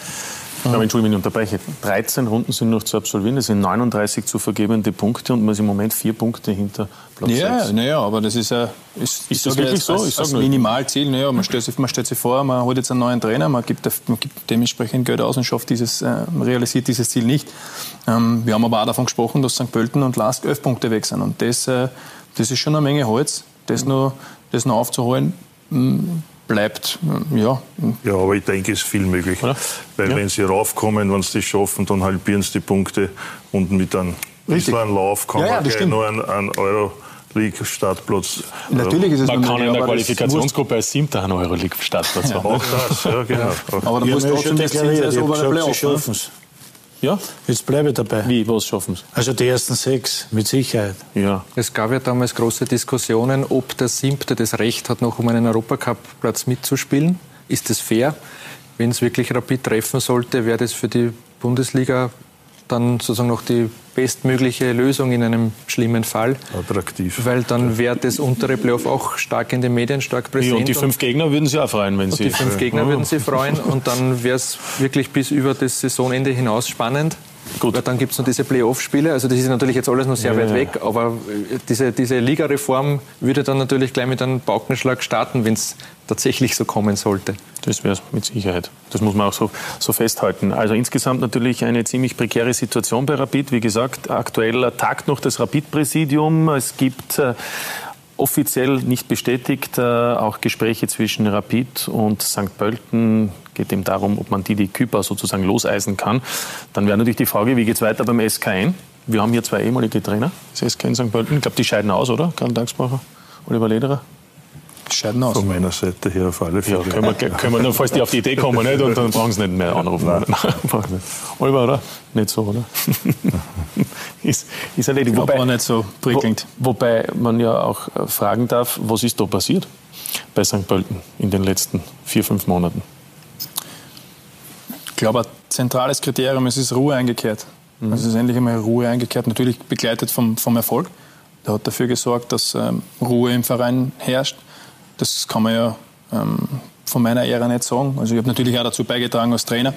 [SPEAKER 1] Aber Entschuldigung, ich unterbreche. 13 Runden sind noch zu absolvieren, es sind 39 zu vergebende Punkte und man ist im Moment vier Punkte hinter
[SPEAKER 5] Platz ja, 6. Naja, aber das ist ja.
[SPEAKER 1] Ist, ist das wirklich so?
[SPEAKER 5] Als, das Minimalziel. Naja, man, stellt sich, man stellt sich vor, man holt jetzt einen neuen Trainer, man gibt, man gibt dementsprechend Geld aus und schafft dieses, äh, realisiert dieses Ziel nicht. Ähm, wir haben aber auch davon gesprochen, dass St. Pölten und Lask elf Punkte weg sind. Und das, äh, das ist schon eine Menge Holz das noch, das noch aufzuholen, hm, bleibt, ja.
[SPEAKER 4] Ja, aber ich denke, es ist viel möglich. Oder? Weil ja. wenn sie raufkommen, wenn sie das schaffen, dann halbieren sie die Punkte und mit einem, Richtig. einem Lauf kann ja, man ja, nur einen, einen Euro League-Startplatz.
[SPEAKER 1] Natürlich ist es Man kann in der Qualifikationsgruppe als Siebter einen Euroleague-Startplatz
[SPEAKER 4] haben. Auch das, ja, genau.
[SPEAKER 2] Aber da muss trotzdem das Ziel sein, das obere Playoff.
[SPEAKER 1] Ja?
[SPEAKER 2] Jetzt bleibe ich dabei.
[SPEAKER 1] Wie, was schaffen Sie?
[SPEAKER 2] Also die ersten sechs, mit Sicherheit.
[SPEAKER 3] Ja. Es gab ja damals große Diskussionen, ob der Siebte das Recht hat, noch um einen Europacup-Platz mitzuspielen. Ist das fair? Wenn es wirklich Rapid treffen sollte, wäre das für die Bundesliga dann sozusagen noch die bestmögliche Lösung in einem schlimmen Fall.
[SPEAKER 4] Attraktiv.
[SPEAKER 3] Weil dann wäre das untere Playoff auch stark in den Medien, stark präsent.
[SPEAKER 1] Ja, und die fünf Gegner würden Sie auch freuen, wenn
[SPEAKER 3] und
[SPEAKER 1] Sie...
[SPEAKER 3] Die fünf Gegner würden Sie freuen und dann wäre es wirklich bis über das Saisonende hinaus spannend. Gut. Dann gibt es noch diese Playoff-Spiele. Also das ist natürlich jetzt alles noch sehr ja, weit weg, aber äh, diese, diese Ligareform würde dann natürlich gleich mit einem Paukenschlag starten, wenn es tatsächlich so kommen sollte.
[SPEAKER 1] Das wäre es mit Sicherheit. Das muss man auch so, so festhalten. Also insgesamt natürlich eine ziemlich prekäre Situation bei Rapid. Wie gesagt, aktuell tagt noch das Rapid-Präsidium. Es gibt äh, offiziell nicht bestätigt. Äh, auch Gespräche zwischen Rapid und St. Pölten geht eben darum, ob man die, die Küper sozusagen loseisen kann. Dann wäre natürlich die Frage, wie geht es weiter beim SKN? Wir haben hier zwei ehemalige Trainer, das SKN St. Pölten. Ich glaube, die scheiden aus, oder? Karl Dagsbacher, Oliver Lederer
[SPEAKER 4] scheiden aus. Von meiner Seite her auf alle
[SPEAKER 1] Fälle. Ja, können wir, können wir nur, falls die auf die Idee kommen, nicht? und dann brauchen sie nicht mehr anrufen. Nein. Nein, Oliver, oder? Nicht so, oder? ist, ist erledigt.
[SPEAKER 5] Wobei, nicht so prickelnd.
[SPEAKER 1] Wo, wobei man ja auch äh, fragen darf, was ist da passiert bei St. Pölten in den letzten vier, fünf Monaten?
[SPEAKER 5] Ich glaube, ein zentrales Kriterium ist, ist Ruhe eingekehrt. Mhm. Also es ist endlich einmal Ruhe eingekehrt, natürlich begleitet vom, vom Erfolg. Der hat dafür gesorgt, dass ähm, Ruhe im Verein herrscht. Das kann man ja ähm, von meiner Ära nicht sagen. Also ich habe natürlich auch dazu beigetragen als Trainer.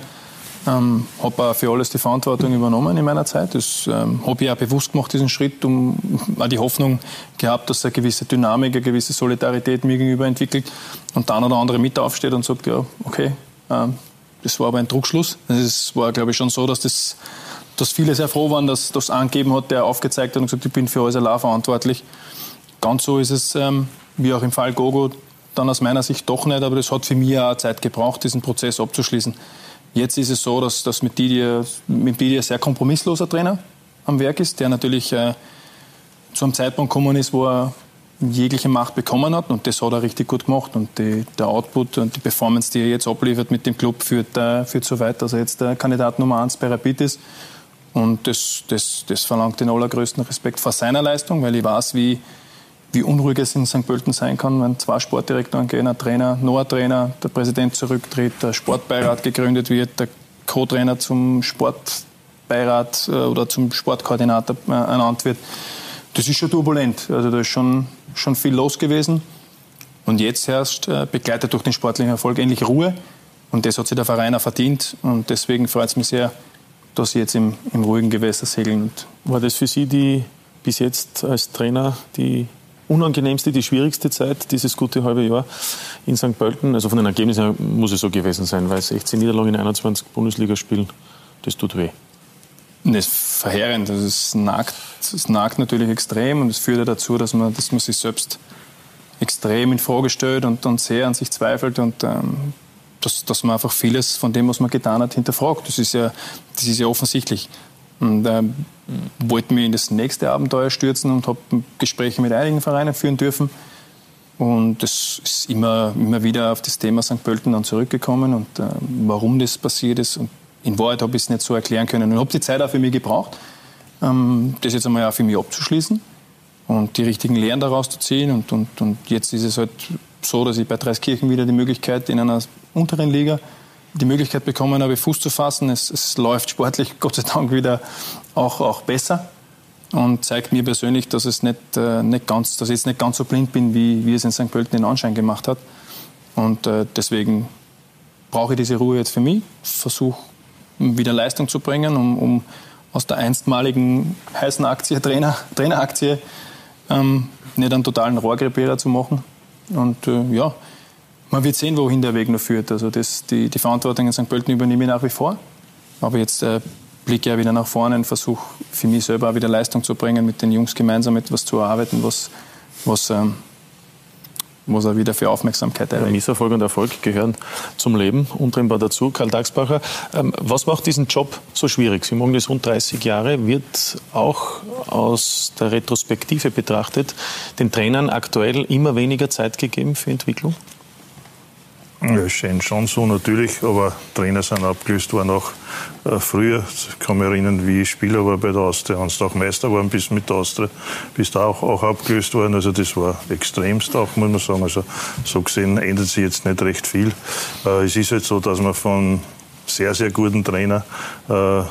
[SPEAKER 5] Ähm, habe auch für alles die Verantwortung übernommen in meiner Zeit. Das ähm, habe ich auch bewusst gemacht, diesen Schritt, um auch die Hoffnung gehabt, dass eine gewisse Dynamik, eine gewisse Solidarität mir gegenüber entwickelt und dann oder andere mit aufsteht und sagt, ja, okay, ähm, das war aber ein Druckschluss. Es war, glaube ich, schon so, dass, das, dass viele sehr froh waren, dass das angegeben hat, der aufgezeigt hat und gesagt, ich bin für allein verantwortlich. Ganz so ist es ähm, wie auch im Fall Gogo, dann aus meiner Sicht doch nicht, aber das hat für mich auch Zeit gebraucht, diesen Prozess abzuschließen. Jetzt ist es so, dass, dass mit Didier, mit Didier ein sehr kompromissloser Trainer am Werk ist, der natürlich äh, zu einem Zeitpunkt gekommen ist, wo er jegliche Macht bekommen hat und das hat er richtig gut gemacht und die, der Output und die Performance, die er jetzt abliefert mit dem Club, führt, äh, führt so weit, dass er jetzt der Kandidat Nummer eins bei Rapid ist und das, das, das verlangt den allergrößten Respekt vor seiner Leistung, weil ich weiß, wie, wie unruhig es in St. Pölten sein kann, wenn zwei Sportdirektoren gehen, ein Trainer, noch ein Trainer, der Präsident zurücktritt, der Sportbeirat gegründet wird, der Co-Trainer zum Sportbeirat äh, oder zum Sportkoordinator äh, ernannt wird. Das ist schon turbulent. Also da ist schon, schon viel los gewesen. Und jetzt herrscht, äh, begleitet durch den sportlichen Erfolg, endlich Ruhe. Und das hat sich der Verein auch verdient. Und deswegen freut es mich sehr, dass Sie jetzt im, im ruhigen Gewässer segeln.
[SPEAKER 1] War das für Sie die bis jetzt als Trainer die unangenehmste, die schwierigste Zeit, dieses gute halbe Jahr in St. Pölten? Also von den Ergebnissen her muss es so gewesen sein, weil 16 Niederlagen in 21 Bundesligaspielen, das tut weh.
[SPEAKER 5] Das ist verheerend. Also es, nagt, es nagt natürlich extrem und es führt dazu, dass man, dass man sich selbst extrem in Frage stellt und, und sehr an sich zweifelt und ähm, dass, dass man einfach vieles von dem, was man getan hat, hinterfragt. Das ist ja, das ist ja offensichtlich. Und äh, wollte mich in das nächste Abenteuer stürzen und habe Gespräche mit einigen Vereinen führen dürfen. Und das ist immer, immer wieder auf das Thema St. Pölten dann zurückgekommen und äh, warum das passiert ist. Und in Wahrheit habe ich es nicht so erklären können. Und habe die Zeit auch für mich gebraucht, ähm, das jetzt einmal auch für mich abzuschließen und die richtigen Lehren daraus zu ziehen. Und, und, und jetzt ist es halt so, dass ich bei Dreiskirchen wieder die Möglichkeit in einer unteren Liga die Möglichkeit bekommen habe, Fuß zu fassen. Es, es läuft sportlich Gott sei Dank wieder auch, auch besser und zeigt mir persönlich, dass, es nicht, äh, nicht ganz, dass ich jetzt nicht ganz so blind bin, wie, wie es in St. Pölten den Anschein gemacht hat. Und äh, deswegen brauche ich diese Ruhe jetzt für mich, versuche wieder Leistung zu bringen, um, um aus der einstmaligen heißen Aktie, Trainer, Traineraktie, ähm, nicht einen totalen Rohrkrepierer zu machen. Und äh, ja, man wird sehen, wohin der Weg noch führt. Also das, die, die Verantwortung in St. Pölten übernehme ich nach wie vor. Aber jetzt äh, blicke ich ja wieder nach vorne und versuche für mich selber auch wieder Leistung zu bringen, mit den Jungs gemeinsam etwas zu erarbeiten, was, was, ähm, was er wieder für Aufmerksamkeit erregt.
[SPEAKER 1] Ja, Misserfolg und Erfolg gehören zum Leben untrennbar dazu. Karl Dagsbacher, ähm, was macht diesen Job so schwierig? Sie machen das rund 30 Jahre, wird auch aus der Retrospektive betrachtet den Trainern aktuell immer weniger Zeit gegeben für Entwicklung?
[SPEAKER 4] Ja, scheint schon so natürlich, aber Trainer sind abgelöst worden auch äh, früher. Ich kann mich erinnern, wie ich Spieler war bei der Austria, hast auch Meister geworden bis mit der Austria, bist auch, auch abgelöst worden. Also das war extremst auch, muss man sagen. Also so gesehen ändert sich jetzt nicht recht viel. Äh, es ist halt so, dass man von sehr, sehr guten Trainer äh,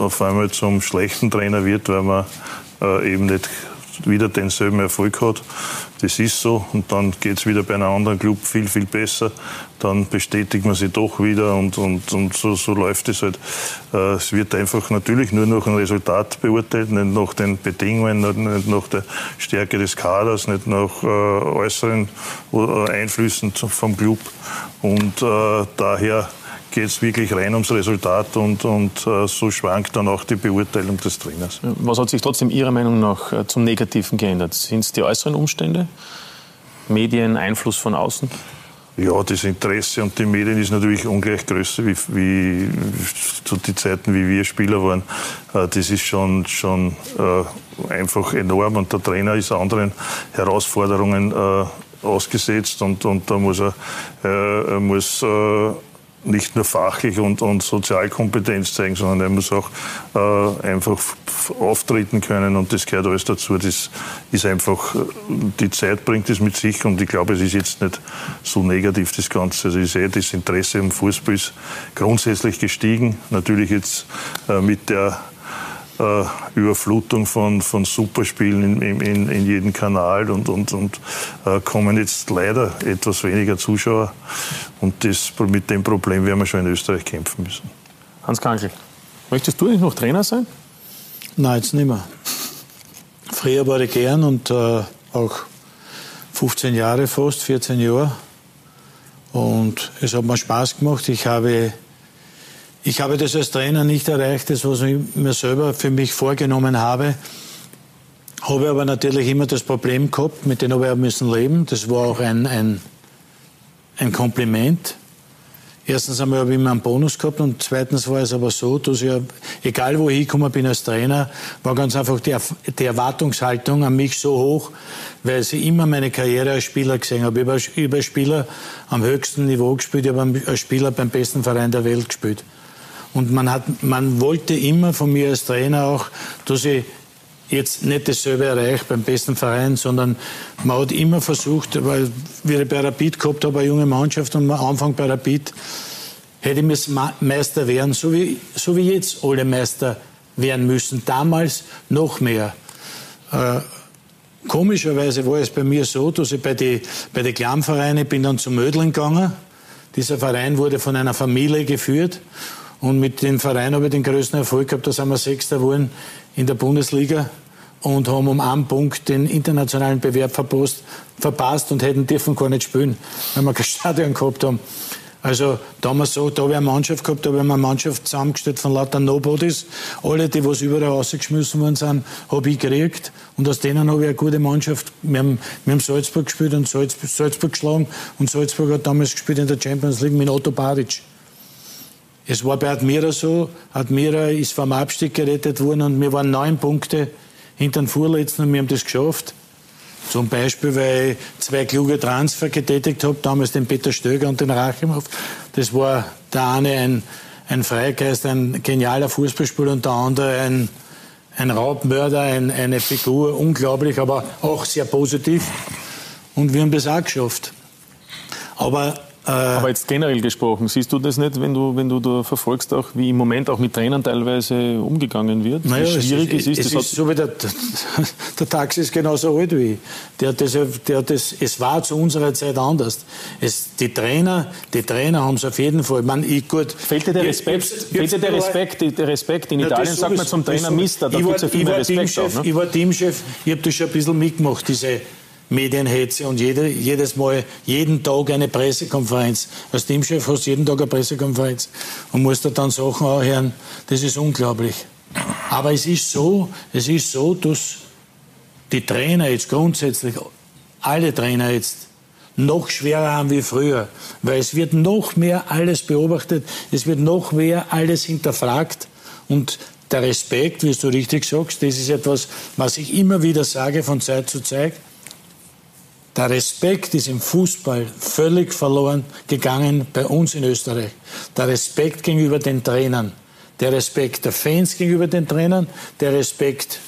[SPEAKER 4] auf einmal zum schlechten Trainer wird, weil man äh, eben nicht wieder denselben Erfolg hat. Das ist so. Und dann geht es wieder bei einem anderen Club viel, viel besser. Dann bestätigt man sich doch wieder und, und, und so, so läuft es halt. Äh, es wird einfach natürlich nur nach einem Resultat beurteilt, nicht nach den Bedingungen, nicht nach der Stärke des Kaders, nicht nach äh, äußeren äh, Einflüssen vom Club. Und äh, daher geht es wirklich rein ums Resultat und, und äh, so schwankt dann auch die Beurteilung des Trainers.
[SPEAKER 1] Was hat sich trotzdem Ihrer Meinung nach äh, zum Negativen geändert? Sind es die äußeren Umstände? Medien, Einfluss von außen?
[SPEAKER 4] Ja, das Interesse und die Medien ist natürlich ungleich größer wie, wie zu den Zeiten, wie wir Spieler waren. Äh, das ist schon, schon äh, einfach enorm und der Trainer ist anderen Herausforderungen ausgesetzt und, und da muss er, er muss nicht nur fachlich und, und Sozialkompetenz zeigen, sondern er muss auch äh, einfach auftreten können und das gehört alles dazu. Das ist einfach, äh, die Zeit bringt es mit sich und ich glaube, es ist jetzt nicht so negativ das Ganze. Also ich sehe, das Interesse am Fußball ist grundsätzlich gestiegen. Natürlich jetzt äh, mit der äh, Überflutung von, von Superspielen in, in, in jeden Kanal und, und, und äh, kommen jetzt leider etwas weniger Zuschauer. Und das, mit dem Problem werden wir schon in Österreich kämpfen müssen.
[SPEAKER 1] Hans Krankel, möchtest du nicht noch Trainer sein?
[SPEAKER 2] Nein, jetzt nicht mehr. Früher war ich gern und äh, auch 15 Jahre fast, 14 Jahre. Und es hat mir Spaß gemacht. Ich habe ich habe das als Trainer nicht erreicht, das, was ich mir selber für mich vorgenommen habe. Habe aber natürlich immer das Problem gehabt, mit dem habe ich müssen leben. Das war auch ein, ein, ein Kompliment. Erstens einmal habe ich immer einen Bonus gehabt und zweitens war es aber so, dass ich, egal wo ich gekommen bin als Trainer, war ganz einfach die, die Erwartungshaltung an mich so hoch, weil ich immer meine Karriere als Spieler gesehen habe. Ich habe als Spieler am höchsten Niveau gespielt, ich habe als Spieler beim besten Verein der Welt gespielt. Und man, hat, man wollte immer von mir als Trainer auch, dass ich jetzt nicht dasselbe erreiche beim besten Verein, sondern man hat immer versucht, weil wir bei Rapid gehabt haben, eine junge Mannschaft und am Anfang bei Rapid hätte ich Meister werden, so wie, so wie jetzt alle Meister werden müssen. Damals noch mehr. Äh, komischerweise war es bei mir so, dass ich bei den bei die Klammvereinen bin dann zu Mödeln gegangen. Dieser Verein wurde von einer Familie geführt und mit dem Verein habe ich den größten Erfolg gehabt. Da sind wir Sechster geworden in der Bundesliga und haben um einen Punkt den internationalen Bewerb verpasst, verpasst und hätten dürfen gar nicht spielen, weil wir kein Stadion gehabt haben. Also damals so, da habe ich eine Mannschaft gehabt, da habe ich eine Mannschaft zusammengestellt von lauter Nobodies. Alle, die was überall rausgeschmissen worden sind, habe ich gekriegt. Und aus denen habe ich eine gute Mannschaft. Wir haben, wir haben Salzburg gespielt und Salzburg, Salzburg geschlagen. Und Salzburg hat damals gespielt in der Champions League mit Otto Baric. Es war bei Admira so, Admira ist vom Abstieg gerettet worden und wir waren neun Punkte hinter den Vorletzten und wir haben das geschafft. Zum Beispiel, weil ich zwei kluge Transfer getätigt habe, damals den Peter Stöger und den Rachimov. Das war der eine ein, ein Freigeist, ein genialer Fußballspieler und der andere ein, ein Raubmörder, ein, eine Figur, unglaublich, aber auch sehr positiv. Und wir haben das auch geschafft. Aber
[SPEAKER 1] Aber jetzt generell gesprochen, siehst du das nicht, wenn du, wenn du da verfolgst, auch wie im Moment auch mit Trainern teilweise umgegangen wird?
[SPEAKER 2] Naja, wie schwierig es ist. Es ist, es ist so wie der, der Taxi ist genauso alt wie ich. Der das, der das, es war zu unserer Zeit anders. Es, die Trainer, die Trainer haben es auf jeden Fall. Man, ich, gut,
[SPEAKER 1] fehlt dir der Respekt? Jetzt, fehlt dir der Respekt, der Respekt? In Italien sagt man zum Trainer Mister, da gibt es ja viel mehr Respekt.
[SPEAKER 2] Auch, ne? Ich war Teamchef, ich habe das schon ein bisschen mitgemacht, diese Medienhetze und jede, jedes Mal, jeden Tag eine Pressekonferenz. Als Teamchef hast du jeden Tag eine Pressekonferenz und musst da dann Sachen anhören. Das ist unglaublich. Aber es ist so, es ist so, dass die Trainer jetzt grundsätzlich, alle Trainer jetzt, noch schwerer haben wie früher, weil es wird noch mehr alles beobachtet, es wird noch mehr alles hinterfragt und der Respekt, wie du richtig sagst, das ist etwas, was ich immer wieder sage von Zeit zu Zeit. Der Respekt ist im Fußball völlig verloren gegangen bei uns in Österreich. Der Respekt gegenüber den Trainern, der Respekt der Fans gegenüber den Trainern, der Respekt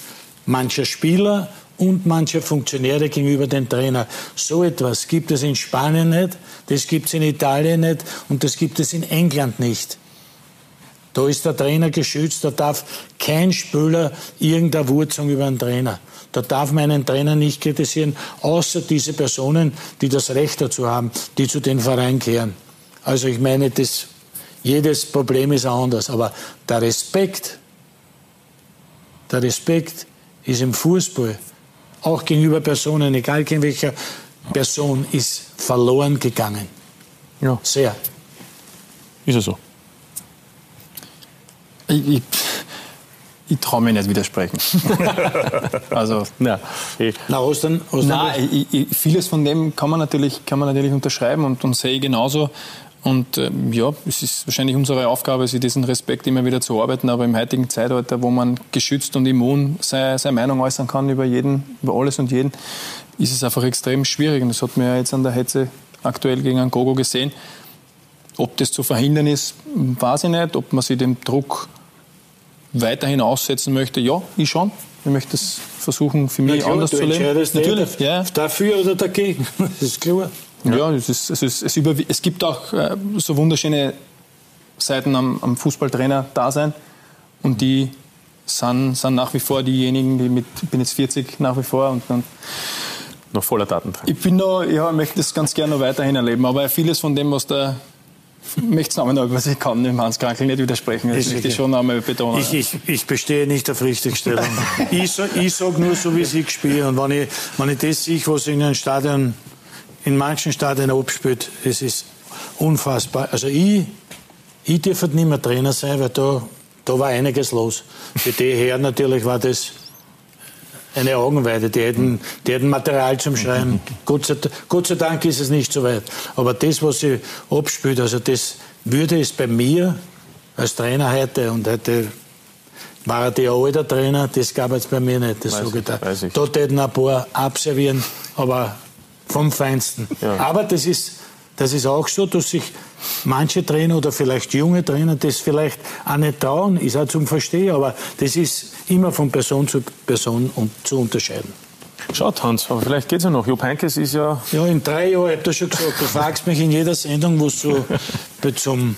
[SPEAKER 2] mancher Spieler und mancher Funktionäre gegenüber den Trainern. So etwas gibt es in Spanien nicht, das gibt es in Italien nicht und das gibt es in England nicht. Da ist der Trainer geschützt, da darf kein Spieler irgendeine Wurzung über einen Trainer. Da darf man einen Trainer nicht kritisieren, außer diese Personen, die das Recht dazu haben, die zu den Verein kehren. Also ich meine, das, jedes Problem ist anders, aber der Respekt, der Respekt ist im Fußball, auch gegenüber Personen, egal gegen welcher Person, ist verloren gegangen.
[SPEAKER 1] Ja.
[SPEAKER 2] Sehr.
[SPEAKER 1] Ist es so?
[SPEAKER 5] Ich, ich, ich traue mich nicht widersprechen. also,
[SPEAKER 1] ja.
[SPEAKER 2] Eh. Na, Ostern, Ostern
[SPEAKER 5] Nein, ich, ich, vieles von dem kann man natürlich, kann man natürlich unterschreiben und, und sehe genauso. Und ähm, ja, es ist wahrscheinlich unsere Aufgabe, sich diesen Respekt immer wieder zu arbeiten. Aber im heutigen Zeitalter, wo man geschützt und immun seine, seine Meinung äußern kann über jeden, über alles und jeden, ist es einfach extrem schwierig. Und das hat man ja jetzt an der Hetze aktuell gegen einen Gogo gesehen. Ob das zu verhindern ist, weiß ich nicht. Ob man sich dem Druck weiterhin aussetzen möchte, ja, ich schon. Ich möchte es versuchen, für mich
[SPEAKER 2] klar,
[SPEAKER 5] anders zu leben.
[SPEAKER 2] Natürlich, ja. dafür oder dagegen, das ist klar.
[SPEAKER 5] Ja, ja es, ist, es, ist, es, über, es gibt auch äh, so wunderschöne Seiten am, am Fußballtrainer-Dasein und die sind, sind nach wie vor diejenigen, die mit, ich bin jetzt 40 nach wie vor und, und
[SPEAKER 1] noch voller Datendrang.
[SPEAKER 5] Ich bin noch, ja, möchte das ganz gerne noch weiterhin erleben, aber vieles von dem, was der möchte es nochmal, was ich kann, dem Hans Krankel nicht widersprechen. Das möchte ich schon einmal betonen.
[SPEAKER 2] Ich, ich, ich bestehe nicht auf Richtigstellung. ich sage sag nur so, wie ich spiele. Und wenn ich, wenn ich das sehe, was in einem Stadion, in manchen Stadien abspielt, es ist unfassbar. Also ich, ich darf halt nicht mehr Trainer sein, weil da, da war einiges los. Für die her natürlich war das eine Augenweide. Die hätten, die hätten Material zum Schreiben. Gott sei, Gott sei Dank ist es nicht so weit. Aber das, was sie abspielt, also das würde es bei mir als Trainer heute und heute war er der alte Trainer, das gab es bei mir nicht, das weiß sage ich da. Ich. Dort hätten ein paar abservieren, aber vom Feinsten. Ja. Aber das ist, das ist auch so, dass sich manche Trainer oder vielleicht junge Trainer das vielleicht auch nicht trauen, ist auch zum Verstehen, aber das ist immer von Person zu Person zu unterscheiden.
[SPEAKER 1] Schaut, Hans, aber vielleicht geht es ja noch. Jupp Heynckes ist ja...
[SPEAKER 2] Ja, in drei Jahren, ich habe das schon gesagt, du fragst mich in jeder Sendung, wo es so zum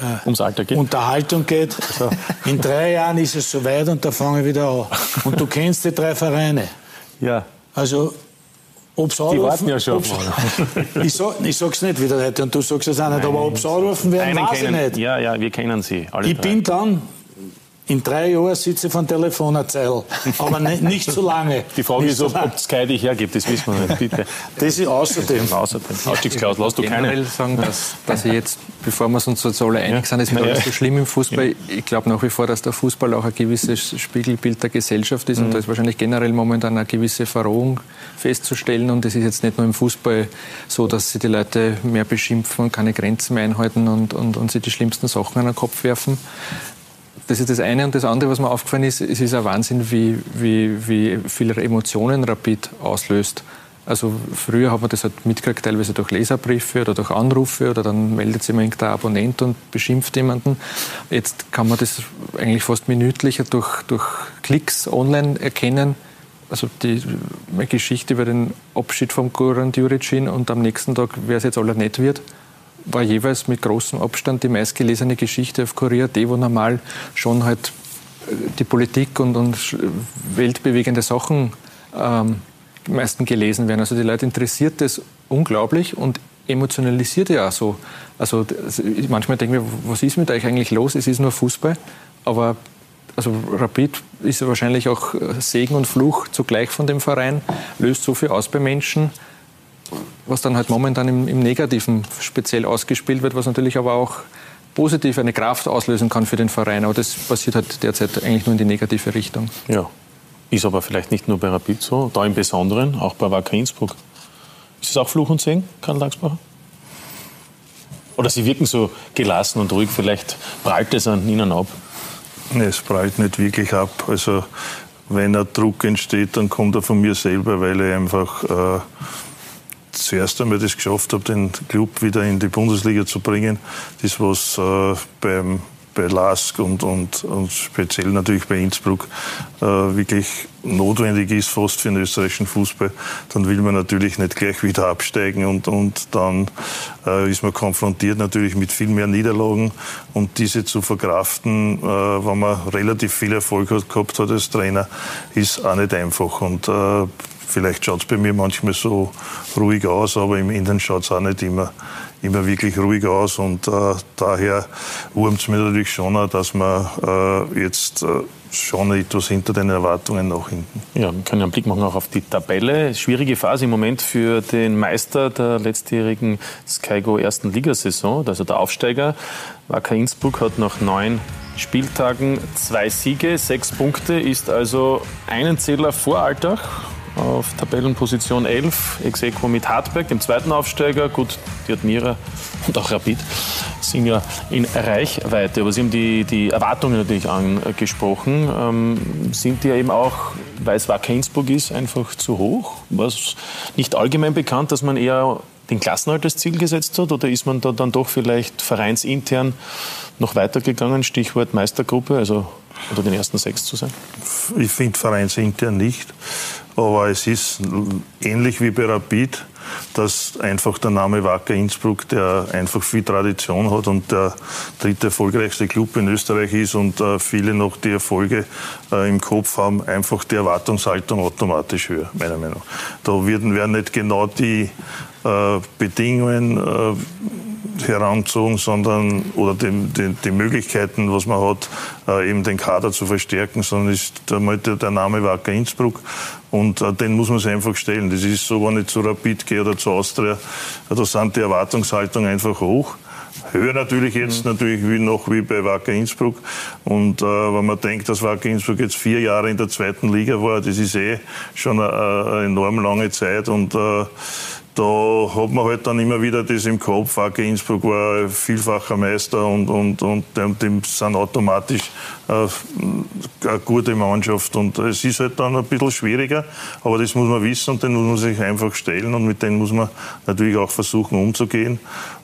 [SPEAKER 1] äh, ums Alter geht.
[SPEAKER 2] Unterhaltung geht. Also, in drei Jahren ist es soweit und da fange ich wieder an. Und du kennst die drei Vereine.
[SPEAKER 1] Ja.
[SPEAKER 2] Also Ob's
[SPEAKER 1] die anrufen, warten ja schon.
[SPEAKER 2] ich, sag, ich sag's nicht wieder heute und du sagst es auch nicht, Nein. aber ob sie anrufen werden, Einen weiß kennen, ich nicht.
[SPEAKER 1] Ja, ja, wir kennen sie.
[SPEAKER 2] ich drei. bin dann in drei Jahren sitze ich von Telefon erzähl, aber nicht, nicht so lange.
[SPEAKER 1] Die Frage nicht ist, ob, ob Sky dich hergibt, das wissen wir nicht, bitte.
[SPEAKER 2] Das ist außerdem.
[SPEAKER 1] außerdem. Ausstiegsklausel hast du keine.
[SPEAKER 3] Ich will sagen, dass, dass ich jetzt, bevor wir uns jetzt alle einig sind, ist mir ja. nicht so schlimm im Fußball. Ich glaube nach wie vor, dass der Fußball auch ein gewisses Spiegelbild der Gesellschaft ist mhm. und da ist wahrscheinlich generell momentan eine gewisse Verrohung festzustellen und es ist jetzt nicht nur im Fußball so, dass sie die Leute mehr beschimpfen und keine Grenzen mehr einhalten und, und, und sie die schlimmsten Sachen an den Kopf werfen. Das ist das eine. Und das andere, was mir aufgefallen ist, es ist ein Wahnsinn, wie, wie, wie viele Emotionen Rapid auslöst. Also früher hat man das halt mitgekriegt, teilweise durch Leserbriefe oder durch Anrufe oder dann meldet sich irgendein Abonnent und beschimpft jemanden. Jetzt kann man das eigentlich fast minütlicher durch, durch Klicks online erkennen. Also die Geschichte über den Abschied von Goran Djuricin und am nächsten Tag, wer es jetzt aller nett wird, war jeweils mit großem Abstand die meistgelesene Geschichte auf die wo normal schon halt äh, die Politik und, und weltbewegende Sachen ähm, meisten gelesen werden. Also die Leute interessiert das unglaublich und emotionalisiert ja auch so. Also manchmal denke ich mir, was ist mit euch eigentlich los? Es ist nur Fußball, aber also Rapid ist wahrscheinlich auch Segen und Fluch zugleich von dem Verein, löst so viel aus bei Menschen was dann halt momentan im, im Negativen speziell ausgespielt wird, was natürlich aber auch positiv eine Kraft auslösen kann für den Verein. Aber das passiert halt derzeit eigentlich nur in die negative Richtung.
[SPEAKER 1] Ja, ist aber vielleicht nicht nur bei Rapid so, da im Besonderen, auch bei Wacker Innsbruck. Ist es auch Fluch und Segen, Karl Lagsbacher? Oder Sie wirken so gelassen und ruhig, vielleicht prallt es an Ihnen ab?
[SPEAKER 4] Nee, es prallt nicht wirklich ab. Also wenn ein Druck entsteht, dann kommt er von mir selber, weil ich einfach äh, zuerst einmal das geschafft habe, den Club wieder in die Bundesliga zu bringen. Das, was äh, beim bei Lask und, und, und speziell natürlich bei Innsbruck äh, wirklich notwendig ist, fast für den österreichischen Fußball, dann will man natürlich nicht gleich wieder absteigen und, und dann äh, ist man konfrontiert natürlich mit viel mehr Niederlagen und diese zu verkraften, äh, wenn man relativ viel Erfolg hat, gehabt hat als Trainer, ist auch nicht einfach und äh, vielleicht schaut es bei mir manchmal so ruhig aus, aber im Inneren schaut es auch nicht immer immer wirklich ruhig aus und äh, daher wurmt es mir natürlich schon, dass man äh, jetzt äh, schon etwas hinter den Erwartungen noch hinten.
[SPEAKER 1] Ja, wir können einen Blick machen auch auf die Tabelle. Schwierige Phase im Moment für den Meister der letztjährigen SkyGo ersten Ligasaison, also der Aufsteiger. Wacker Innsbruck hat nach neun Spieltagen zwei Siege, sechs Punkte, ist also einen Zähler vor Alltag auf Tabellenposition 11, ex mit Hartberg, dem zweiten Aufsteiger. Gut, die Admira und auch Rapid sind ja in Reichweite. Aber Sie haben die, die Erwartungen natürlich angesprochen. Ähm, sind die ja eben auch, weil es Wacker Innsbruck ist, einfach zu hoch? War es nicht allgemein bekannt, dass man eher den Klassenhalt als Ziel gesetzt hat? Oder ist man da dann doch vielleicht vereinsintern noch weitergegangen? Stichwort Meistergruppe, also unter den ersten sechs zu sein?
[SPEAKER 4] Ich finde vereinsintern nicht. Aber es ist ähnlich wie bei Rapid dass einfach der Name Wacker Innsbruck, der einfach viel Tradition hat und der dritte erfolgreichste Club in Österreich ist und äh, viele noch die Erfolge äh, im Kopf haben, einfach die Erwartungshaltung automatisch höher, meiner Meinung nach. Da werden, werden nicht genau die äh, Bedingungen äh, heranzogen, sondern oder die, die, die, Möglichkeiten, was man hat, äh, eben den Kader zu verstärken, sondern ist der, der Name Wacker Innsbruck und äh, den muss man sich einfach stellen. Das ist so, wenn ich zu Rapid gehe oder zu Austria, da sind die Erwartungshaltungen einfach hoch. Höher natürlich jetzt, mhm. natürlich wie noch wie bei Wacker Innsbruck. Und äh, wenn man denkt, dass Wacker Innsbruck jetzt vier Jahre in der zweiten Liga war, das ist eh schon eine, eine enorm lange Zeit und äh, da hat man halt dann immer wieder das im Kopf. Wacker Innsbruck war vielfacher Meister und, und, und dem, sind automatisch äh, eine gute Mannschaft. Und es ist halt dann ein bisschen schwieriger, aber das muss man wissen und den muss man sich einfach stellen und mit denen muss man natürlich auch versuchen umzugehen.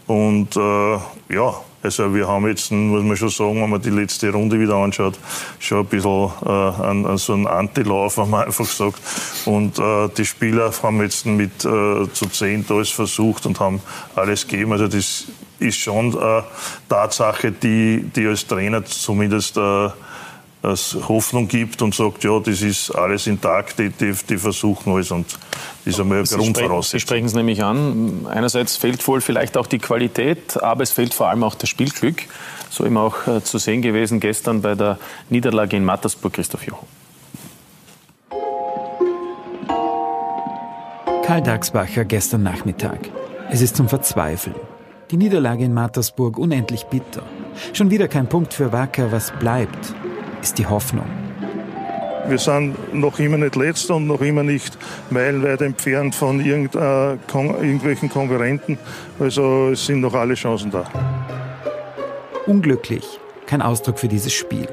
[SPEAKER 4] Und äh, ja, also wir haben jetzt, muss man schon sagen, wenn man die letzte Runde wieder anschaut, schon ein bisschen äh, an, an so einen Antilauf, wenn man einfach sagt. Und äh, die Spieler haben jetzt mit äh, zu zehn alles versucht und haben alles gegeben. Also das ist schon äh, Tatsache, die, die als Trainer zumindest äh, es Hoffnung gibt und sagt, ja, das ist alles intakt, die, die, die versuchen alles und das ist einmal eine Grundvoraussetzung.
[SPEAKER 1] Sie sprechen es nämlich an. Einerseits fehlt wohl vielleicht auch die Qualität, aber es fehlt vor allem auch das Spielglück. So eben auch äh, zu sehen gewesen gestern bei der Niederlage in Mattersburg, Christoph Joch.
[SPEAKER 6] Karl Dagsbacher gestern Nachmittag. Es ist zum Verzweifeln. Die Niederlage in Mattersburg unendlich bitter. Schon wieder kein Punkt für Wacker, was bleibt ist die Hoffnung.
[SPEAKER 4] Wir sind noch immer nicht letzter und noch immer nicht meilenweit entfernt von irgend, äh, irgendwelchen Konkurrenten. Also es sind noch alle Chancen da.
[SPEAKER 6] Unglücklich, kein Ausdruck für dieses Spiel.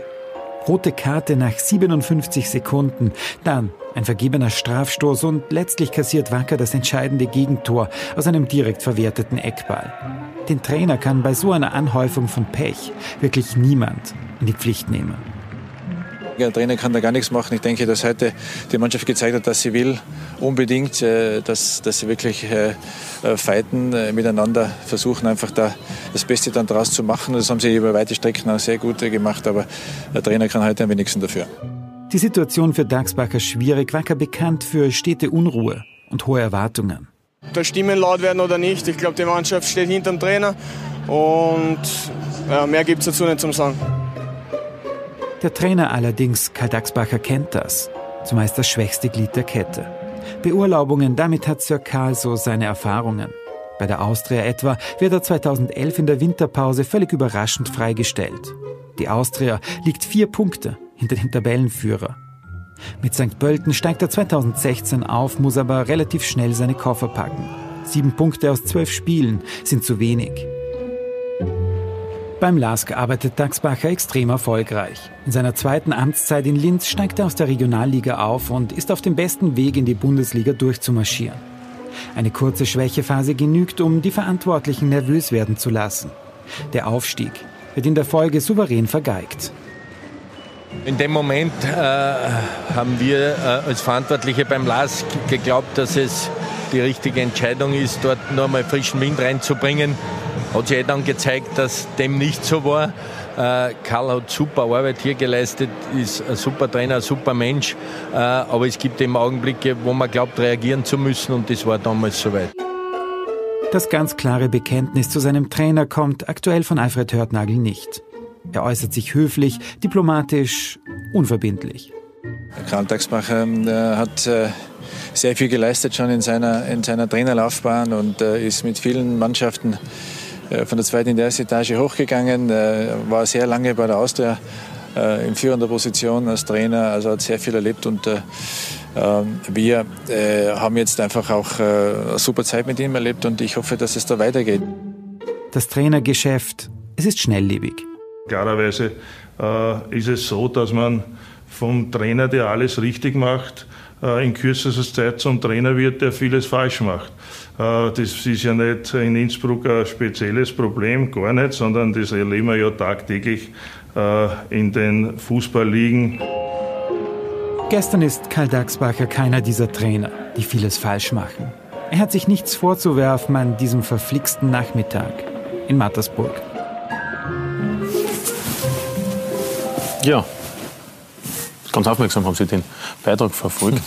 [SPEAKER 6] Rote Karte nach 57 Sekunden, dann ein vergebener Strafstoß und letztlich kassiert Wacker das entscheidende Gegentor aus einem direkt verwerteten Eckball. Den Trainer kann bei so einer Anhäufung von Pech wirklich niemand in die Pflicht nehmen.
[SPEAKER 10] Der Trainer kann da gar nichts machen. Ich denke, dass heute die Mannschaft gezeigt hat, dass sie will, unbedingt, äh, dass, dass sie wirklich äh, äh, fighten, miteinander versuchen, einfach da das Beste dann daraus zu machen. Das haben sie über weite Strecken auch sehr gut gemacht, aber der Trainer kann heute am wenigsten dafür.
[SPEAKER 6] Die Situation für Dagsbacher schwierig, Wacker bekannt für stete Unruhe und hohe Erwartungen.
[SPEAKER 13] Da Stimmen laut werden oder nicht, ich glaube, die Mannschaft steht hinter dem Trainer und ja, mehr gibt es dazu nicht zum Sagen.
[SPEAKER 6] Der Trainer allerdings, Karl Daxbacher, kennt das. Zumeist das schwächste Glied der Kette. Beurlaubungen, damit hat Sir Karl so seine Erfahrungen. Bei der Austria etwa wird er 2011 in der Winterpause völlig überraschend freigestellt. Die Austria liegt vier Punkte hinter dem Tabellenführer. Mit St. Pölten steigt er 2016 auf, muss aber relativ schnell seine Koffer packen. Sieben Punkte aus zwölf Spielen sind zu wenig. Beim LASK arbeitet Daxbacher extrem erfolgreich. In seiner zweiten Amtszeit in Linz steigt er aus der Regionalliga auf und ist auf dem besten Weg in die Bundesliga durchzumarschieren. Eine kurze Schwächephase genügt, um die Verantwortlichen nervös werden zu lassen. Der Aufstieg, wird in der Folge souverän vergeigt.
[SPEAKER 14] In dem Moment äh, haben wir äh, als Verantwortliche beim LAS geglaubt, dass es die richtige Entscheidung ist, dort nur mal frischen Wind reinzubringen. Hat sich eh dann gezeigt, dass dem nicht so war. Äh, Karl hat super Arbeit hier geleistet, ist ein super Trainer, ein super Mensch. Äh, aber es gibt eben Augenblicke, wo man glaubt, reagieren zu müssen und das war damals soweit.
[SPEAKER 6] Das ganz klare Bekenntnis zu seinem Trainer kommt aktuell von Alfred Hörtnagel nicht. Er äußert sich höflich, diplomatisch, unverbindlich.
[SPEAKER 10] Karl Taxbacher äh, hat äh, sehr viel geleistet schon in seiner, in seiner Trainerlaufbahn und äh, ist mit vielen Mannschaften von der zweiten in die erste Etage hochgegangen, äh, war sehr lange bei der Austria äh, in führender Position als Trainer, also hat sehr viel erlebt und ähm, wir haben jetzt einfach auch eine super Zeit mit ihm erlebt und ich hoffe, dass es da weitergeht.
[SPEAKER 6] Das Trainergeschäft, es ist schnelllebig.
[SPEAKER 4] Klarerweise äh, ist es so, dass man vom Trainer, der alles richtig macht, äh, in kürzester Zeit zum Trainer wird, der vieles falsch macht. Äh, das ist ja nicht in Innsbruck ein spezielles Problem, gar nicht, sondern das erleben wir ja tagtäglich äh, in den Fußballligen.
[SPEAKER 6] Gestern ist Karl Daxbacher keiner dieser Trainer, die vieles falsch machen. Er hat sich nichts vorzuwerfen an diesem verflixten Nachmittag in Mattersburg.
[SPEAKER 1] Ja, ganz aufmerksam haben Sie den Beitrag verfolgt.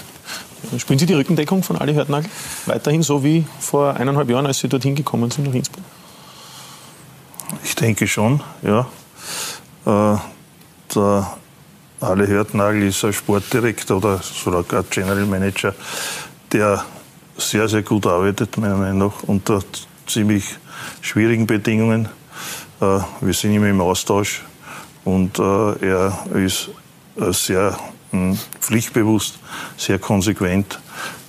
[SPEAKER 1] Spielen Sie die Rückendeckung von Ali Hörtnagel weiterhin so wie vor eineinhalb Jahren, als Sie dorthin gekommen sind nach Innsbruck?
[SPEAKER 4] Ich denke schon, ja. Äh, der Ali Hörtnagel ist ein Sportdirektor oder sogar General Manager, der sehr, sehr gut arbeitet, meiner Meinung nach, unter ziemlich schwierigen Bedingungen. Äh, wir sind immer im Austausch und äh, er ist sehr hm, pflichtbewusst, sehr konsequent.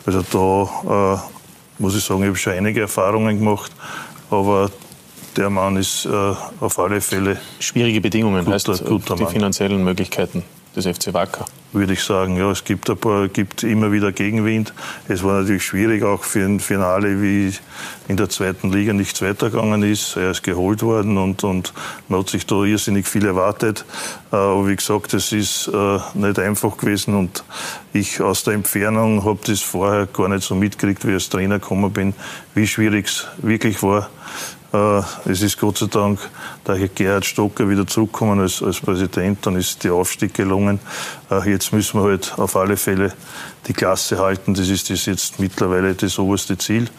[SPEAKER 4] Also da äh, muss ich sagen, ich habe schon einige Erfahrungen gemacht, aber der Mann ist äh, auf alle Fälle.
[SPEAKER 1] Schwierige Bedingungen, guter, heißt das, guter die Mann. finanziellen Möglichkeiten des FC Wacker?
[SPEAKER 4] Würde ich sagen, ja. Es gibt, ein paar, gibt immer wieder Gegenwind. Es war natürlich schwierig, auch für ein Finale, wie in der zweiten Liga nichts weitergegangen ist. Er ist geholt worden und, und man hat sich da irrsinnig viel erwartet. Äh, aber wie gesagt, es ist äh, nicht einfach gewesen und ich aus der Entfernung habe das vorher gar nicht so mitgekriegt, wie ich als Trainer gekommen bin, wie schwierig es wirklich war. Äh, es ist Gott sei Dank der Gerhard Stocker wieder zurückgekommen als, als Präsident. Dann ist der Aufstieg gelungen. Äh, jetzt müssen wir halt auf alle Fälle die Klasse halten. Das ist das jetzt mittlerweile das oberste Ziel.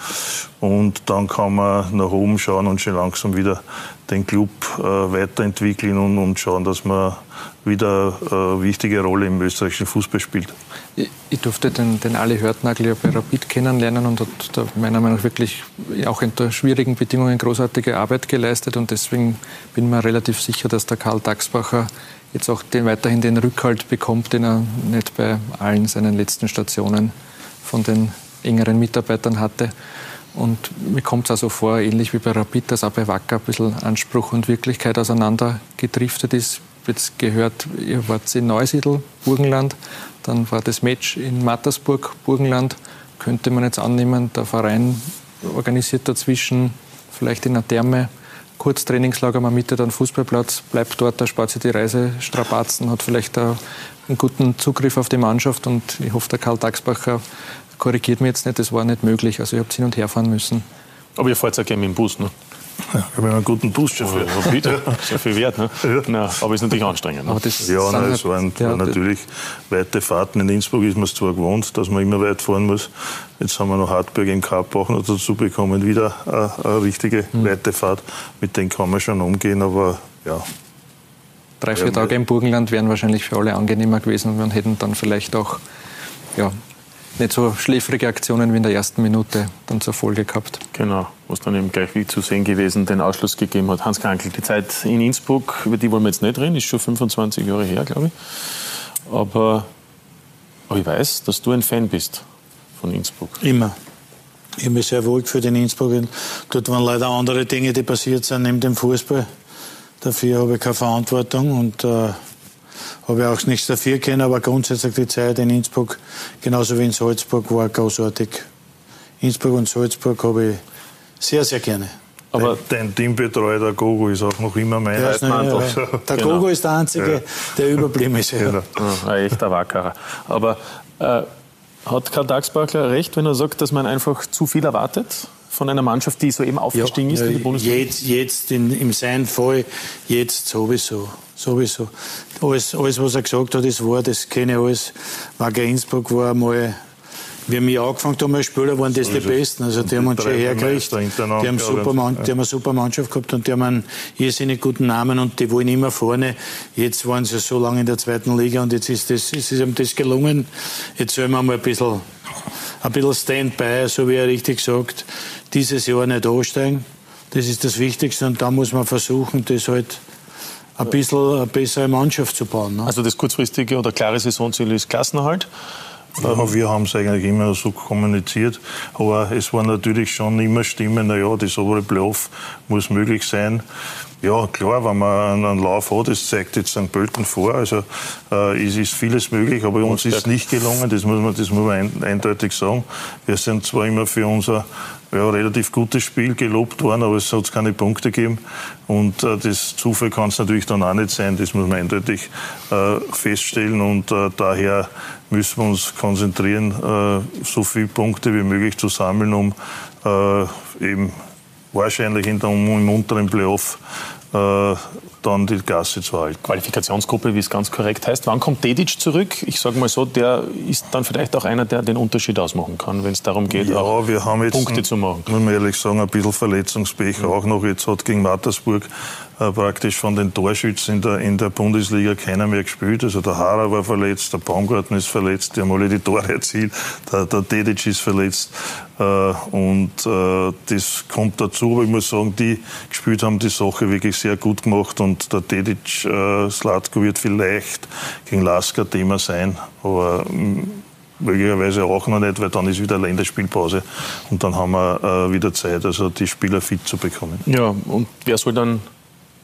[SPEAKER 4] Und dann kann man nach oben schauen und schon langsam wieder den Club äh, weiterentwickeln und, und schauen, dass man wieder eine wichtige Rolle im österreichischen Fußball spielt.
[SPEAKER 3] Ich, ich durfte den, den Ali Hörtnagel ja bei Rapid kennenlernen und hat da meiner Meinung nach wirklich auch unter schwierigen Bedingungen großartige Arbeit geleistet. Und deswegen bin mir relativ sicher, dass der Karl Daxbacher jetzt auch den, weiterhin den Rückhalt bekommt, den er nicht bei allen seinen letzten Stationen von den engeren Mitarbeitern hatte. Und mir kommt es also vor, ähnlich wie bei Rapid, dass auch bei Wacker ein bisschen Anspruch und Wirklichkeit auseinandergedriftet ist. Jetzt gehört, ihr wart in Neusiedl, Burgenland, dann war das Match in Mattersburg, Burgenland. Könnte man jetzt annehmen, der Verein organisiert dazwischen vielleicht in einer Therme Kurztrainingslager, man mietet einen Fußballplatz, bleibt dort, da spart sich die Reisestrapazen, hat vielleicht einen guten Zugriff auf die Mannschaft und ich hoffe, der Karl Daxbacher korrigiert mich jetzt nicht, das war nicht möglich. Also ihr habt hin und her fahren müssen.
[SPEAKER 1] Aber ihr fahrt ja gerne mit dem Bus, ne?
[SPEAKER 4] Ja, ich habe einen guten Buschauffeur.
[SPEAKER 1] Ja, bitte. Sehr viel wert, ne? Ja. Na, aber ist natürlich anstrengend. Ne?
[SPEAKER 4] ja, nein, es waren, ja, natürlich weite Fahrten. In Innsbruck ist man es zwar gewohnt, dass man immer weit fahren muss. Jetzt haben wir noch Hartberg im noch dazu bekommen. Wieder eine, eine richtige mhm. weite Fahrt. Mit denen kann man schon umgehen, aber ja.
[SPEAKER 3] Drei, vier Tage im Burgenland wären wahrscheinlich für alle angenehmer gewesen. Wir hätten dann vielleicht auch ja, nicht so schläfrige Aktionen wie in der ersten Minute dann zur Folge gehabt.
[SPEAKER 1] Genau, was dann eben gleich wie zu sehen gewesen den Ausschluss gegeben hat. Hans Krankel, die Zeit in Innsbruck, über die wollen wir jetzt nicht reden, ist schon 25 Jahre her, glaube ich. Aber, aber ich weiß, dass du ein Fan bist von Innsbruck.
[SPEAKER 2] Immer. Ich habe mich sehr wohl gefühlt in Innsbruck. Dort waren leider andere Dinge, die passiert sind neben dem Fußball. Dafür habe ich keine Verantwortung und äh, habe ich auch nichts dafür können, aber grundsätzlich die Zeit in Innsbruck, genauso wie in Salzburg, war großartig. Innsbruck und Salzburg habe ich sehr, sehr gerne.
[SPEAKER 4] Aber dein Teambetreuer, der Gogo, ist auch noch immer mein
[SPEAKER 2] ja,
[SPEAKER 4] Leitmantel.
[SPEAKER 2] Ja, ja. Der genau. Gogo ist der Einzige, ja. der überblieben ist.
[SPEAKER 1] Genau. ein echter Wackerer. Aber äh, hat Karl Dagsbachler recht, wenn er sagt, dass man einfach zu viel erwartet? Von einer Mannschaft, die soeben aufgestiegen ist in die Bundesliga?
[SPEAKER 2] Jetzt, jetzt in, in seinem Fall, jetzt sowieso. Sowieso. Alles, alles, was er gesagt hat, ist wahr, das kenne ich alles. Wacker Innsbruck war einmal wie wir angefangen haben als Spieler, waren das so die Besten. Also die haben uns schon hergekriegt. Die haben, super Mann, die haben eine super Mannschaft gehabt und die haben einen irrsinnig guten Namen und die wollen immer vorne. Jetzt waren sie so lange in der zweiten Liga und jetzt ist das, ist ihm das gelungen. Jetzt sollen wir mal ein bisschen, ein bisschen Standby, so wie er richtig sagt, dieses Jahr nicht ansteigen. Das ist das Wichtigste und da muss man versuchen, das halt ein bisschen eine bessere Mannschaft zu bauen. Ne?
[SPEAKER 1] Also das kurzfristige oder klare Saisonziel ist Klassenerhalt.
[SPEAKER 4] Ja, wir haben es eigentlich immer so kommuniziert, aber es war natürlich schon immer Stimmen, naja, das obere Playoff muss möglich sein. Ja, klar, wenn man einen Lauf hat, das zeigt jetzt St. Pölten vor. Also äh, es ist vieles möglich, aber uns ist es nicht gelungen, das muss man, das muss man ein, eindeutig sagen. Wir sind zwar immer für unser ja, relativ gutes Spiel gelobt worden, aber es hat keine Punkte gegeben. Und äh, das Zufall kann es natürlich dann auch nicht sein, das muss man eindeutig äh, feststellen. Und äh, daher müssen wir uns konzentrieren, äh, so viele Punkte wie möglich zu sammeln, um äh, eben wahrscheinlich in der, im unteren Playoff äh, dann die Gasse zu halten.
[SPEAKER 1] Qualifikationsgruppe, wie es ganz korrekt heißt. Wann kommt Dedic zurück? Ich sage mal so, der ist dann vielleicht auch einer, der den Unterschied ausmachen kann, wenn es darum geht,
[SPEAKER 4] ja, auch wir haben jetzt,
[SPEAKER 1] Punkte zu machen.
[SPEAKER 4] Muss man ehrlich sagen, ein bisschen Verletzungspech mhm. auch noch. Jetzt hat gegen Mattersburg praktisch von den Torschützen in der, in der Bundesliga keiner mehr gespielt. Also der Hara war verletzt, der Baumgarten ist verletzt, die haben alle die Tore erzielt, der, der Dedic ist verletzt. Äh, und äh, das kommt dazu, aber ich muss sagen, die gespielt haben die Sache wirklich sehr gut gemacht und der Dedic, äh, Slatko wird vielleicht gegen Lasker Thema sein, aber mm, möglicherweise auch noch nicht, weil dann ist wieder Länderspielpause und dann haben wir äh, wieder Zeit, also die Spieler fit zu bekommen.
[SPEAKER 1] Ja, und wer soll dann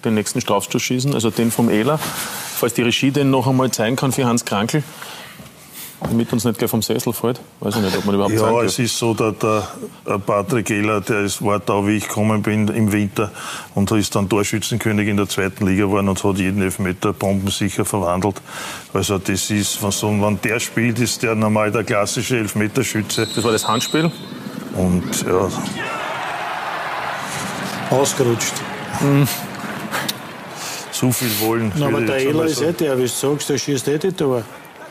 [SPEAKER 1] den nächsten Strafstoß schießen, also den vom Ehler. Falls die Regie den noch einmal zeigen kann für Hans Krankel, damit uns nicht gleich vom Sessel fällt. Weiß ich nicht, ob man überhaupt
[SPEAKER 4] Ja, es ist so, dass der Patrick Ehler, der ist, war da, wie ich gekommen bin im Winter und ist dann Torschützenkönig in der zweiten Liga geworden und hat jeden Elfmeter bombensicher verwandelt. Also das ist, wenn der spielt, ist der normal der klassische Elfmeterschütze.
[SPEAKER 1] Das war das Handspiel?
[SPEAKER 4] Und ja.
[SPEAKER 2] Ausgerutscht.
[SPEAKER 4] Mhm zu viel wollen.
[SPEAKER 2] Na, aber der Ehler ist eh der, wie du sagst, der schießt eh die Tor.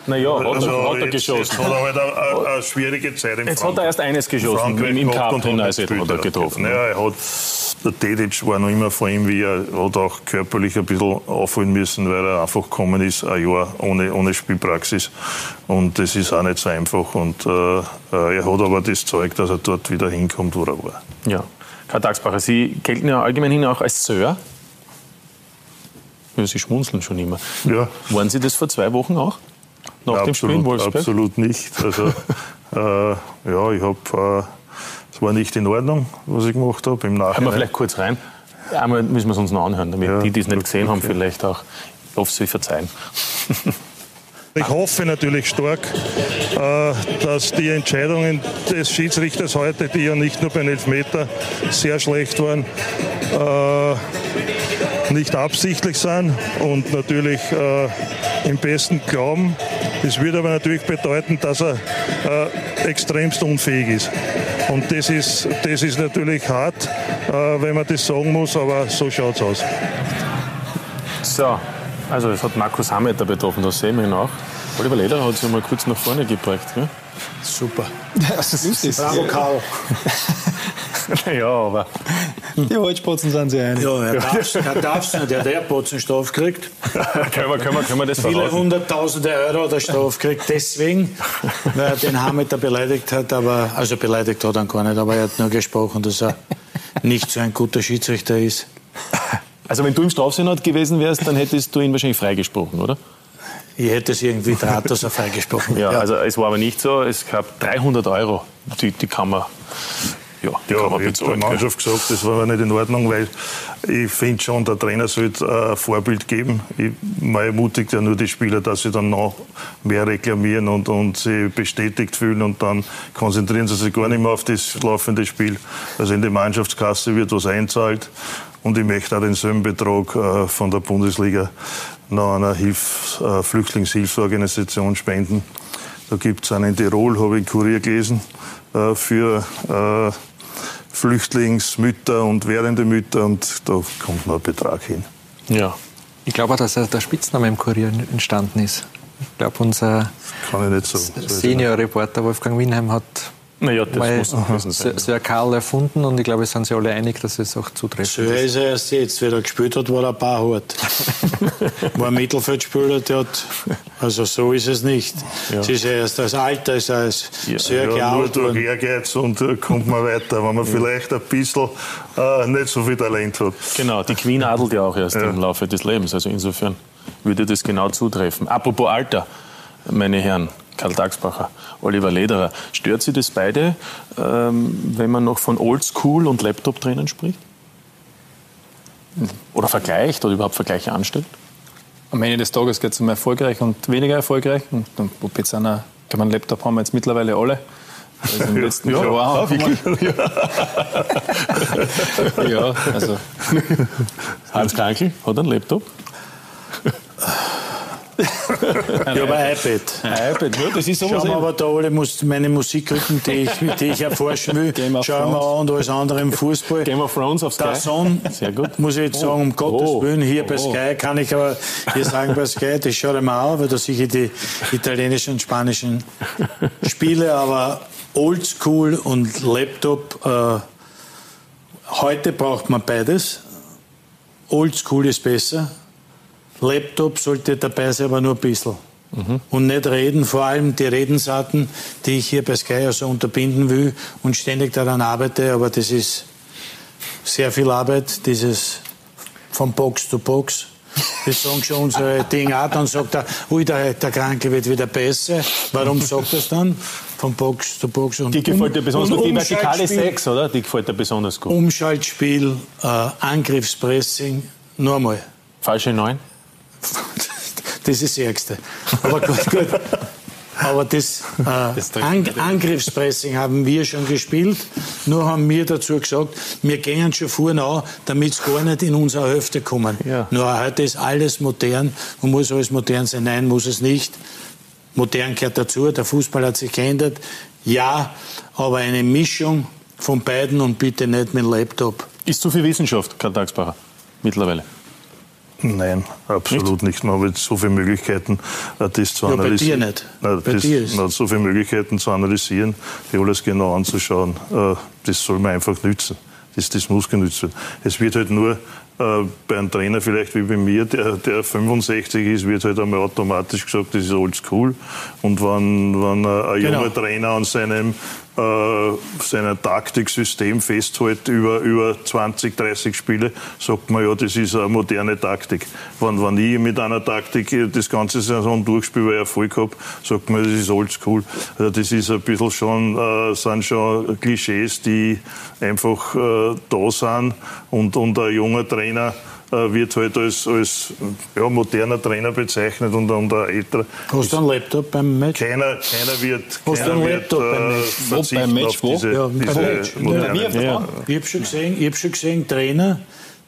[SPEAKER 1] Naja, hat, also, er, hat er geschossen.
[SPEAKER 4] Jetzt hat er halt eine, eine schwierige Zeit
[SPEAKER 1] im Jetzt hat er erst eines geschossen, im, im Cup in Neusiedl hat er getroffen.
[SPEAKER 4] Ja, er hat, der Dedic war noch immer vor ihm, wie er hat auch körperlich ein bisschen aufholen müssen, weil er einfach gekommen ist, ein Jahr ohne, ohne Spielpraxis. Und das ist auch nicht so einfach. Und äh, äh er hat aber das Zeug, dass er dort wieder hinkommt, wo er war.
[SPEAKER 1] Ja. Karl Dagsbacher, Sie gelten ja allgemein hin auch als Sir. Ja, Sie schmunzeln schon immer. Ja. Waren Sie das vor zwei Wochen auch?
[SPEAKER 4] Nach ja, dem Spiel in Wolfsburg? Absolut nicht. Also, äh, ja, ich habe. Äh, es war nicht in Ordnung, was ich gemacht habe. Im
[SPEAKER 1] Nachhinein. Hören wir vielleicht kurz rein. Einmal müssen wir es uns noch anhören, damit ja, die, die es nicht gesehen okay. haben, vielleicht auch auf sie verzeihen.
[SPEAKER 4] Ich hoffe natürlich stark, äh, dass die Entscheidungen des Schiedsrichters heute, die ja nicht nur beim Elfmeter sehr schlecht waren, äh, nicht absichtlich sein und natürlich äh, im besten Glauben. Das würde aber natürlich bedeuten, dass er extremst unfähig ist. Und das ist, das ist natürlich hart, wenn man das sagen muss, aber so schaut es aus.
[SPEAKER 1] So, also es hat Markus Hameter betroffen, das sehen wir ihn auch. Oliver Leder hat sich mal kurz nach vorne gebracht. Gell?
[SPEAKER 2] Super.
[SPEAKER 1] Das ist, ist Bravo, Karl. naja, aber.
[SPEAKER 2] Die Holzbotzen sind sie einig. Ja, er darf er darf's nicht. Er hat der Botzenstoff gekriegt.
[SPEAKER 1] können, wir, können, wir, können wir das
[SPEAKER 2] Viele verraten? hunderttausende Euro hat er Straf gekriegt. Deswegen, weil er den Hameter beleidigt hat. aber Also beleidigt hat er gar nicht, aber er hat nur gesprochen, dass er nicht so ein guter Schiedsrichter ist.
[SPEAKER 1] Also wenn du im Strafsenat gewesen wärst, dann hättest du ihn wahrscheinlich freigesprochen, oder?
[SPEAKER 2] Ich hätte es irgendwie draht, dass er freigesprochen
[SPEAKER 1] ja, ja, also es war aber nicht so. Es gab 300 Euro, die, die man
[SPEAKER 4] ja, die ja, kann man bezahlen. Ich habe der Mannschaft gesagt, das war nicht in Ordnung, weil ich finde schon, der Trainer sollte ein Vorbild geben. Ich, man ermutigt ja nur die Spieler, dass sie dann noch mehr reklamieren und, und sie bestätigt fühlen und dann konzentrieren sie sich gar nicht mehr auf das laufende Spiel. Also in die Mannschaftskasse wird was einzahlt und ich möchte auch denselben Betrag äh, von der Bundesliga noch einer Hilf, äh, Flüchtlingshilfsorganisation spenden. Da gibt es einen in Tirol, habe ich Kurier gelesen, äh, für äh, Flüchtlingsmütter und werdende Mütter und da kommt noch ein Betrag hin.
[SPEAKER 3] Ja. Ich glaube auch, dass der Spitzname im Kurier entstanden ist. Ich glaube, unser Senior-Reporter Wolfgang Winheim hat naja, das Weil muss gewesen sein. Sir Karl erfunden und ich glaube, es sind sich alle einig, dass es auch zutrifft.
[SPEAKER 2] So ist er erst jetzt, wie er gespielt hat, war er ein paar hart. war ein Mittelfeldspieler, der hat, also so ist es nicht. Ja. Es ist erst das Alter, ist er ja, sehr ja,
[SPEAKER 4] ja, Nur durch Ehrgeiz und äh, kommt man weiter, wenn man ja. vielleicht ein bisschen äh, nicht so viel Talent hat.
[SPEAKER 1] Genau, die Queen adelt ja auch erst ja. im Laufe des Lebens, also insofern würde das genau zutreffen. Apropos Alter, meine Herren, Karl Dagsbacher, Oliver Lederer. Stört Sie das beide, ähm, wenn man noch von Oldschool und Laptop-Trainern spricht? Oder vergleicht oder überhaupt Vergleiche anstellt?
[SPEAKER 5] Am Ende des Tages geht es um erfolgreich und weniger erfolgreich. Und jetzt einer, glaube, einen Laptop haben wir jetzt mittlerweile alle. Also im letzten ja, Jahr ja,
[SPEAKER 1] ja, also. Hans Krankel hat einen Laptop.
[SPEAKER 2] ja, aber ein iPad. Ein iPad, ja, das ist sowas. Schauen wir aber da alle muss meine Musikgruppen, die ich, die ich erforschen will, schauen wir an und alles andere im Fußball.
[SPEAKER 1] Game of Thrones auf Sky.
[SPEAKER 2] Der Son, Sehr gut. muss ich jetzt sagen, um oh. Gottes oh. Willen, hier oh. bei Sky kann ich aber hier sagen, bei Sky, das schaue ich mir an, weil da sicher die italienischen und spanischen Spiele, aber Oldschool und Laptop, äh, heute braucht man beides. Oldschool ist besser, Laptop sollte dabei sein, aber nur ein bisschen. Mhm. Und nicht reden, vor allem die Redensarten, die ich hier bei Sky so also unterbinden will und ständig daran arbeite, aber das ist sehr viel Arbeit, dieses von Box zu Box. Das sagen schon unsere Dinge auch. Dann sagt er, ui, der, der Kranke wird wieder besser. Warum sagt er es dann? Von Box zu Box.
[SPEAKER 1] Und die gefällt dir besonders gut. Die vertikale Sex, oder? Die gefällt dir besonders gut.
[SPEAKER 2] Umschaltspiel, äh, Angriffspressing, nur mal.
[SPEAKER 1] Falsche Neun?
[SPEAKER 2] Das ist das Ärgste. Aber gut, gut. Aber das, äh, das An Angriffspressing haben wir schon gespielt. Nur haben wir dazu gesagt, wir gehen schon vorne an, damit es gar nicht in unsere Hälfte kommen. Ja. Nur heute ist alles modern und muss alles modern sein. Nein, muss es nicht. Modern gehört dazu. Der Fußball hat sich geändert. Ja, aber eine Mischung von beiden und bitte nicht mit dem Laptop.
[SPEAKER 1] Ist zu viel Wissenschaft, Karl Tagsbacher, mittlerweile?
[SPEAKER 4] Nein, absolut nicht. nicht. Man hat so viele Möglichkeiten, äh, das zu analysieren.
[SPEAKER 2] Ja, bei dir nicht. Nein, bei
[SPEAKER 4] das,
[SPEAKER 2] dir ist.
[SPEAKER 4] Man hat so viele Möglichkeiten zu analysieren, die alles genau anzuschauen. Äh, das soll man einfach nützen. Das, das muss genützt werden. Es wird halt nur äh, bei einem Trainer vielleicht wie bei mir, der, der 65 ist, wird halt einmal automatisch gesagt, das ist oldschool. Und wenn, wenn ein genau. junger Trainer an seinem äh, sein Taktiksystem festhält über, über 20, 30 Spiele, sagt man ja, das ist eine moderne Taktik. Wenn, wenn ich mit einer Taktik das ganze Saison durchspiele, weil ich Erfolg habe, sagt man, das ist oldschool. Also das ist ein bisschen schon, äh, sind schon Klischees, die einfach äh, da sind und, und ein junger Trainer wird halt als, als ja, moderner Trainer bezeichnet und, und ein älterer.
[SPEAKER 2] Hast du einen Laptop beim Match?
[SPEAKER 4] Keiner, keiner wird,
[SPEAKER 2] Hast
[SPEAKER 4] keiner
[SPEAKER 2] einen Laptop wird, beim Match?
[SPEAKER 4] Äh, wo, beim Match wo? Diese, ja, diese
[SPEAKER 2] Match. Ja. Ich habe schon gesehen, ich hab schon gesehen Trainer,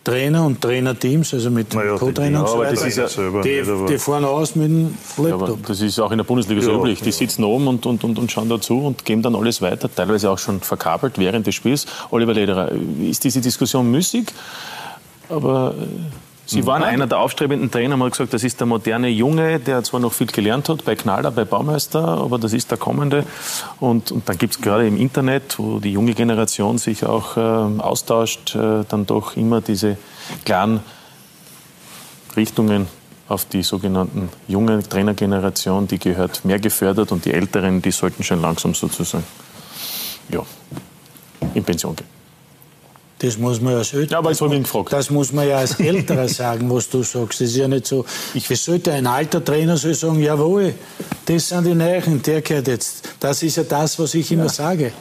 [SPEAKER 2] Trainer und Trainerteams, also mit naja, Co-Trainern und so weiter, das ist ja, selber die, die fahren aus mit dem Laptop.
[SPEAKER 1] Ja, das ist auch in der Bundesliga so üblich. Die sitzen oben und, und, und, und schauen dazu und geben dann alles weiter, teilweise auch schon verkabelt während des Spiels. Oliver Lederer, ist diese Diskussion müßig? Aber äh, Sie waren einer der aufstrebenden Trainer, haben gesagt, das ist der moderne Junge, der zwar noch viel gelernt hat bei Knaller, bei Baumeister, aber das ist der kommende. Und, und dann gibt es gerade im Internet, wo die junge Generation sich auch äh, austauscht, äh, dann doch immer diese klaren Richtungen auf die sogenannten junge Trainergeneration, die gehört mehr gefördert und die Älteren, die sollten schon langsam sozusagen ja, in Pension gehen.
[SPEAKER 2] Das muss man als Älterer,
[SPEAKER 1] ja, aber ich habe ihn gefragt.
[SPEAKER 2] Das muss man ja als Älterer sagen, was du sagst. Das ist ja nicht so. Ich sollte ein alter Trainer soll sagen, jawohl, das sind die Neuen, der gehört jetzt. Das ist ja das, was ich immer ja. sage.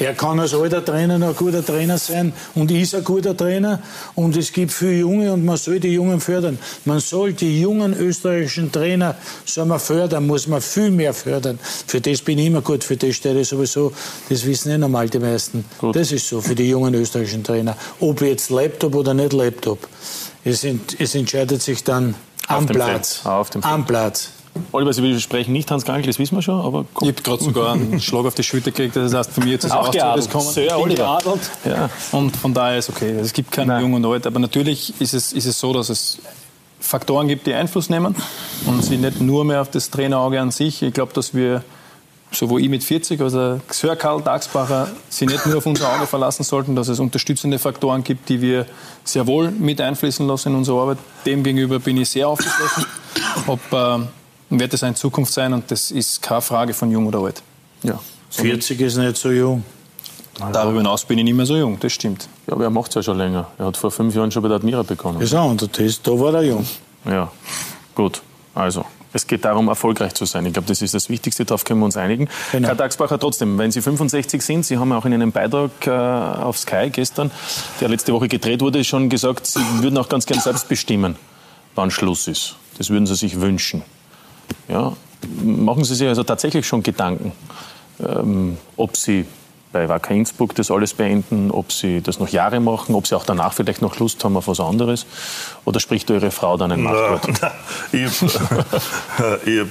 [SPEAKER 2] Er kann als alter Trainer noch ein guter Trainer sein und ist ein guter Trainer. Und es gibt viele Junge und man soll die Jungen fördern. Man soll die jungen österreichischen Trainer soll man fördern, muss man viel mehr fördern. Für das bin ich immer gut, für das stehe ich sowieso. Das wissen eh normal die meisten. Gut. Das ist so für die jungen österreichischen Trainer. Ob jetzt Laptop oder nicht Laptop. Es, es entscheidet sich dann am Platz. Am Platz.
[SPEAKER 1] Oliver, Sie widersprechen nicht Hans Krankel, das wissen wir schon, aber
[SPEAKER 5] komm. Ich habe gerade sogar einen Schlag auf die Schulter gekriegt, das heißt, für mich jetzt ist
[SPEAKER 1] auch geadelt.
[SPEAKER 5] kommen. Sehr geadelt. Ja. Und von daher ist okay. Es gibt keinen Jung und Alt, aber natürlich ist es, ist es so, dass es Faktoren gibt, die Einfluss nehmen und sie nicht nur mehr auf das Trainerauge an sich. Ich glaube, dass wir, so wo ich mit 40, also Sir Karl Dagsbacher, sie nicht nur auf unser Auge verlassen sollten, dass es unterstützende Faktoren gibt, die wir sehr wohl mit einfließen lassen in unsere Arbeit. Dem gegenüber bin ich sehr aufgeschlossen. Ob, äh, wird es eine Zukunft sein und das ist keine Frage von jung oder alt.
[SPEAKER 2] Ja. 40 ist nicht so jung.
[SPEAKER 5] Darüber hinaus bin ich nicht mehr so jung, das stimmt.
[SPEAKER 1] Ja, aber er macht es ja schon länger. Er hat vor fünf Jahren schon bei der Admira bekommen.
[SPEAKER 2] Ja, und das, da war er jung.
[SPEAKER 1] Ja, gut. Also, es geht darum, erfolgreich zu sein. Ich glaube, das ist das Wichtigste, darauf können wir uns einigen. Genau. Herr Dagsbacher, trotzdem, wenn Sie 65 sind, Sie haben auch in einem Beitrag äh, auf Sky gestern, der letzte Woche gedreht wurde, schon gesagt, Sie würden auch ganz gern selbst bestimmen, wann Schluss ist. Das würden Sie sich wünschen. Ja, machen Sie sich also tatsächlich schon Gedanken, ähm, ob Sie bei Wacker Innsbruck das alles beenden, ob Sie das noch Jahre machen, ob Sie auch danach vielleicht noch Lust haben auf was anderes? Oder spricht Ihre Frau dann ein Machtwort?
[SPEAKER 4] ich habe äh,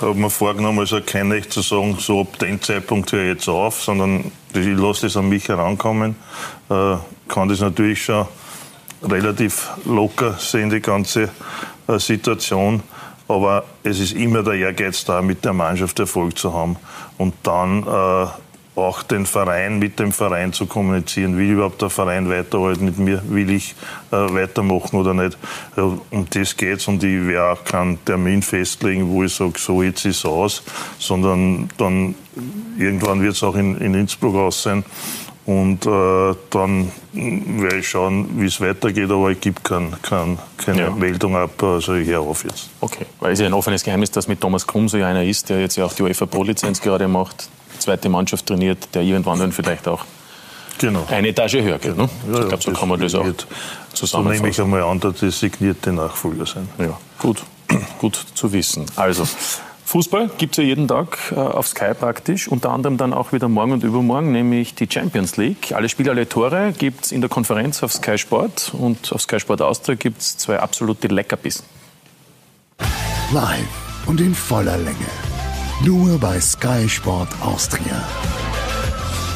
[SPEAKER 4] hab mir vorgenommen, also kein Recht zu sagen, so ab dem Zeitpunkt höre ich jetzt auf, sondern ich lasse das an mich herankommen. Äh, kann das natürlich schon relativ locker sehen, die ganze äh, Situation. Aber es ist immer der Ehrgeiz da, mit der Mannschaft Erfolg zu haben und dann äh, auch den Verein mit dem Verein zu kommunizieren. Will überhaupt der Verein weiterhalten mit mir? Will ich äh, weitermachen oder nicht? Um das geht's und ich werde auch keinen Termin festlegen, wo ich sage, so jetzt ist es aus, sondern dann irgendwann wird es auch in, in Innsbruck aus sein. Und äh, dann werde ich schauen, wie es weitergeht, aber ich gebe kein, kein, keine ja. Meldung ab, also ich höre auf jetzt.
[SPEAKER 1] Okay, weil es ist ja ein offenes Geheimnis, dass mit Thomas Krum so einer ist, der jetzt ja auch die UEFA Pro-Lizenz gerade macht, zweite Mannschaft trainiert, der irgendwann dann vielleicht auch genau. eine Etage höher geht. Ne? Ja, ich glaube, so kann man das auch zusammenfassen.
[SPEAKER 4] So nehme ich einmal an, dass das signierte Nachfolger sein.
[SPEAKER 1] Ja, gut. gut zu wissen. Also, Fußball gibt es ja jeden Tag äh, auf Sky praktisch, unter anderem dann auch wieder morgen und übermorgen, nämlich die Champions League. Alle Spiele, alle Tore gibt es in der Konferenz auf Sky Sport und auf Sky Sport Austria gibt es zwei absolute Leckerbissen.
[SPEAKER 15] Live und in voller Länge. Nur bei Sky Sport Austria.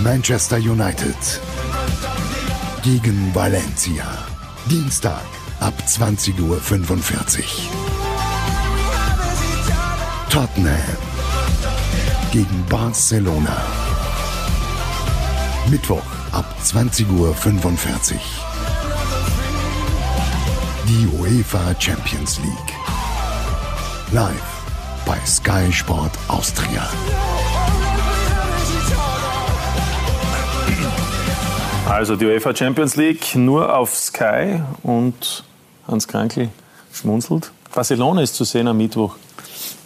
[SPEAKER 15] Manchester United gegen Valencia. Dienstag ab 20.45 Uhr. Tottenham gegen Barcelona. Mittwoch ab 20.45 Uhr. Die UEFA Champions League. Live bei Sky Sport Austria.
[SPEAKER 1] Also die UEFA Champions League nur auf Sky und Hans Krankel schmunzelt. Barcelona ist zu sehen am Mittwoch.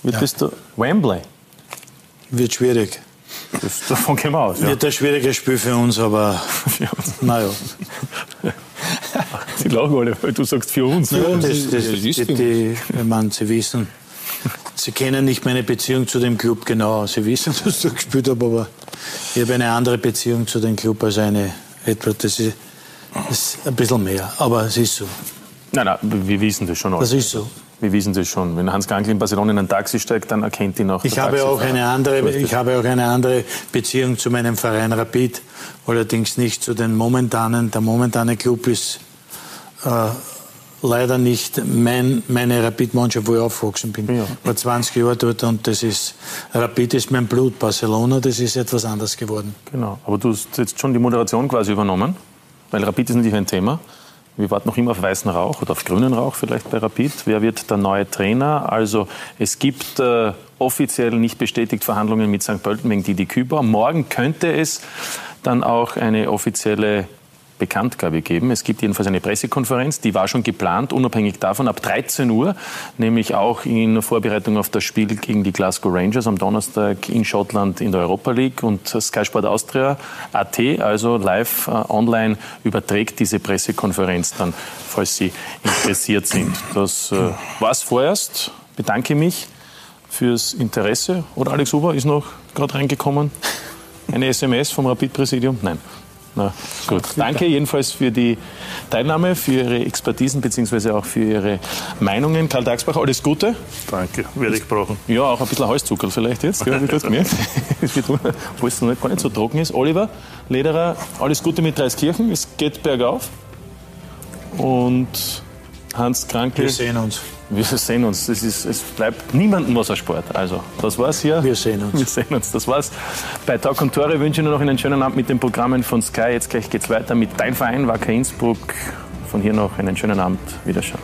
[SPEAKER 1] Wird ja. das da Wembley?
[SPEAKER 2] Wird schwierig.
[SPEAKER 1] Das, davon gehen wir aus. Ja.
[SPEAKER 2] Wird ein schwieriges Spiel für uns, aber naja.
[SPEAKER 1] Sie lachen alle, weil du sagst für uns.
[SPEAKER 2] Ja, das, das, das, die, die, ich meine, Sie wissen, Sie kennen nicht meine Beziehung zu dem Club genau. Sie wissen, dass ich gespielt habe, aber ich habe eine andere Beziehung zu dem Club als eine Edward. Das ist, das ist ein bisschen mehr, aber es ist so.
[SPEAKER 1] Nein, nein, wir wissen das schon.
[SPEAKER 2] Das ist so.
[SPEAKER 1] Wir wissen das schon. Wenn Hans Krankl in Barcelona in ein Taxi steigt, dann erkennt ihn auch
[SPEAKER 2] ich habe auch eine andere, Ich habe auch eine andere Beziehung zu meinem Verein Rapid, allerdings nicht zu den momentanen. Der momentane Club ist äh, leider nicht mein, meine Rapid-Mannschaft, wo ich aufgewachsen bin. Ja. War 20 Jahre dort und das ist, Rapid ist mein Blut. Barcelona, das ist etwas anders geworden.
[SPEAKER 1] Genau. Aber du hast jetzt schon die Moderation quasi übernommen, weil Rapid ist natürlich ein Thema. Wir warten noch immer auf weißen Rauch oder auf grünen Rauch vielleicht bei Rapid. Wer wird der neue Trainer? Also es gibt äh, offiziell nicht bestätigt Verhandlungen mit St. Pölten wegen Didi Küber. Morgen könnte es dann auch eine offizielle Bekanntgabe geben. Es gibt jedenfalls eine Pressekonferenz, die war schon geplant, unabhängig davon, ab 13 Uhr, nämlich auch in Vorbereitung auf das Spiel gegen die Glasgow Rangers am Donnerstag in Schottland in der Europa League. Und Sky Sport Austria AT, also live äh, online, überträgt diese Pressekonferenz dann, falls Sie interessiert sind. Das äh, war's vorerst. Bedanke mich fürs Interesse. Oder Alex Huber ist noch gerade reingekommen. Eine SMS vom Rapid-Präsidium? Nein. Na gut, danke jedenfalls für die Teilnahme, für Ihre Expertisen bzw. auch für Ihre Meinungen. Karl Dagsbach, alles Gute.
[SPEAKER 4] Danke, werde ich brauchen.
[SPEAKER 1] Ja, auch ein bisschen Halszucker vielleicht jetzt, habe ich gerade gemerkt. Obwohl es noch gar nicht so trocken ist. Oliver Lederer, alles Gute mit Dreiskirchen, es geht bergauf. Und Hans Kranke.
[SPEAKER 2] Wir sehen uns.
[SPEAKER 1] Wir sehen uns. Das ist, es bleibt niemandem Wassersport. Also, das war's hier.
[SPEAKER 2] Wir sehen uns.
[SPEAKER 1] Wir sehen uns. Das war's. Bei Talk und Tore wünsche ich nur noch einen schönen Abend mit den Programmen von Sky. Jetzt gleich geht's weiter mit Dein Verein, Wacker Innsbruck. Von hier noch einen schönen Abend. Wiederschauen.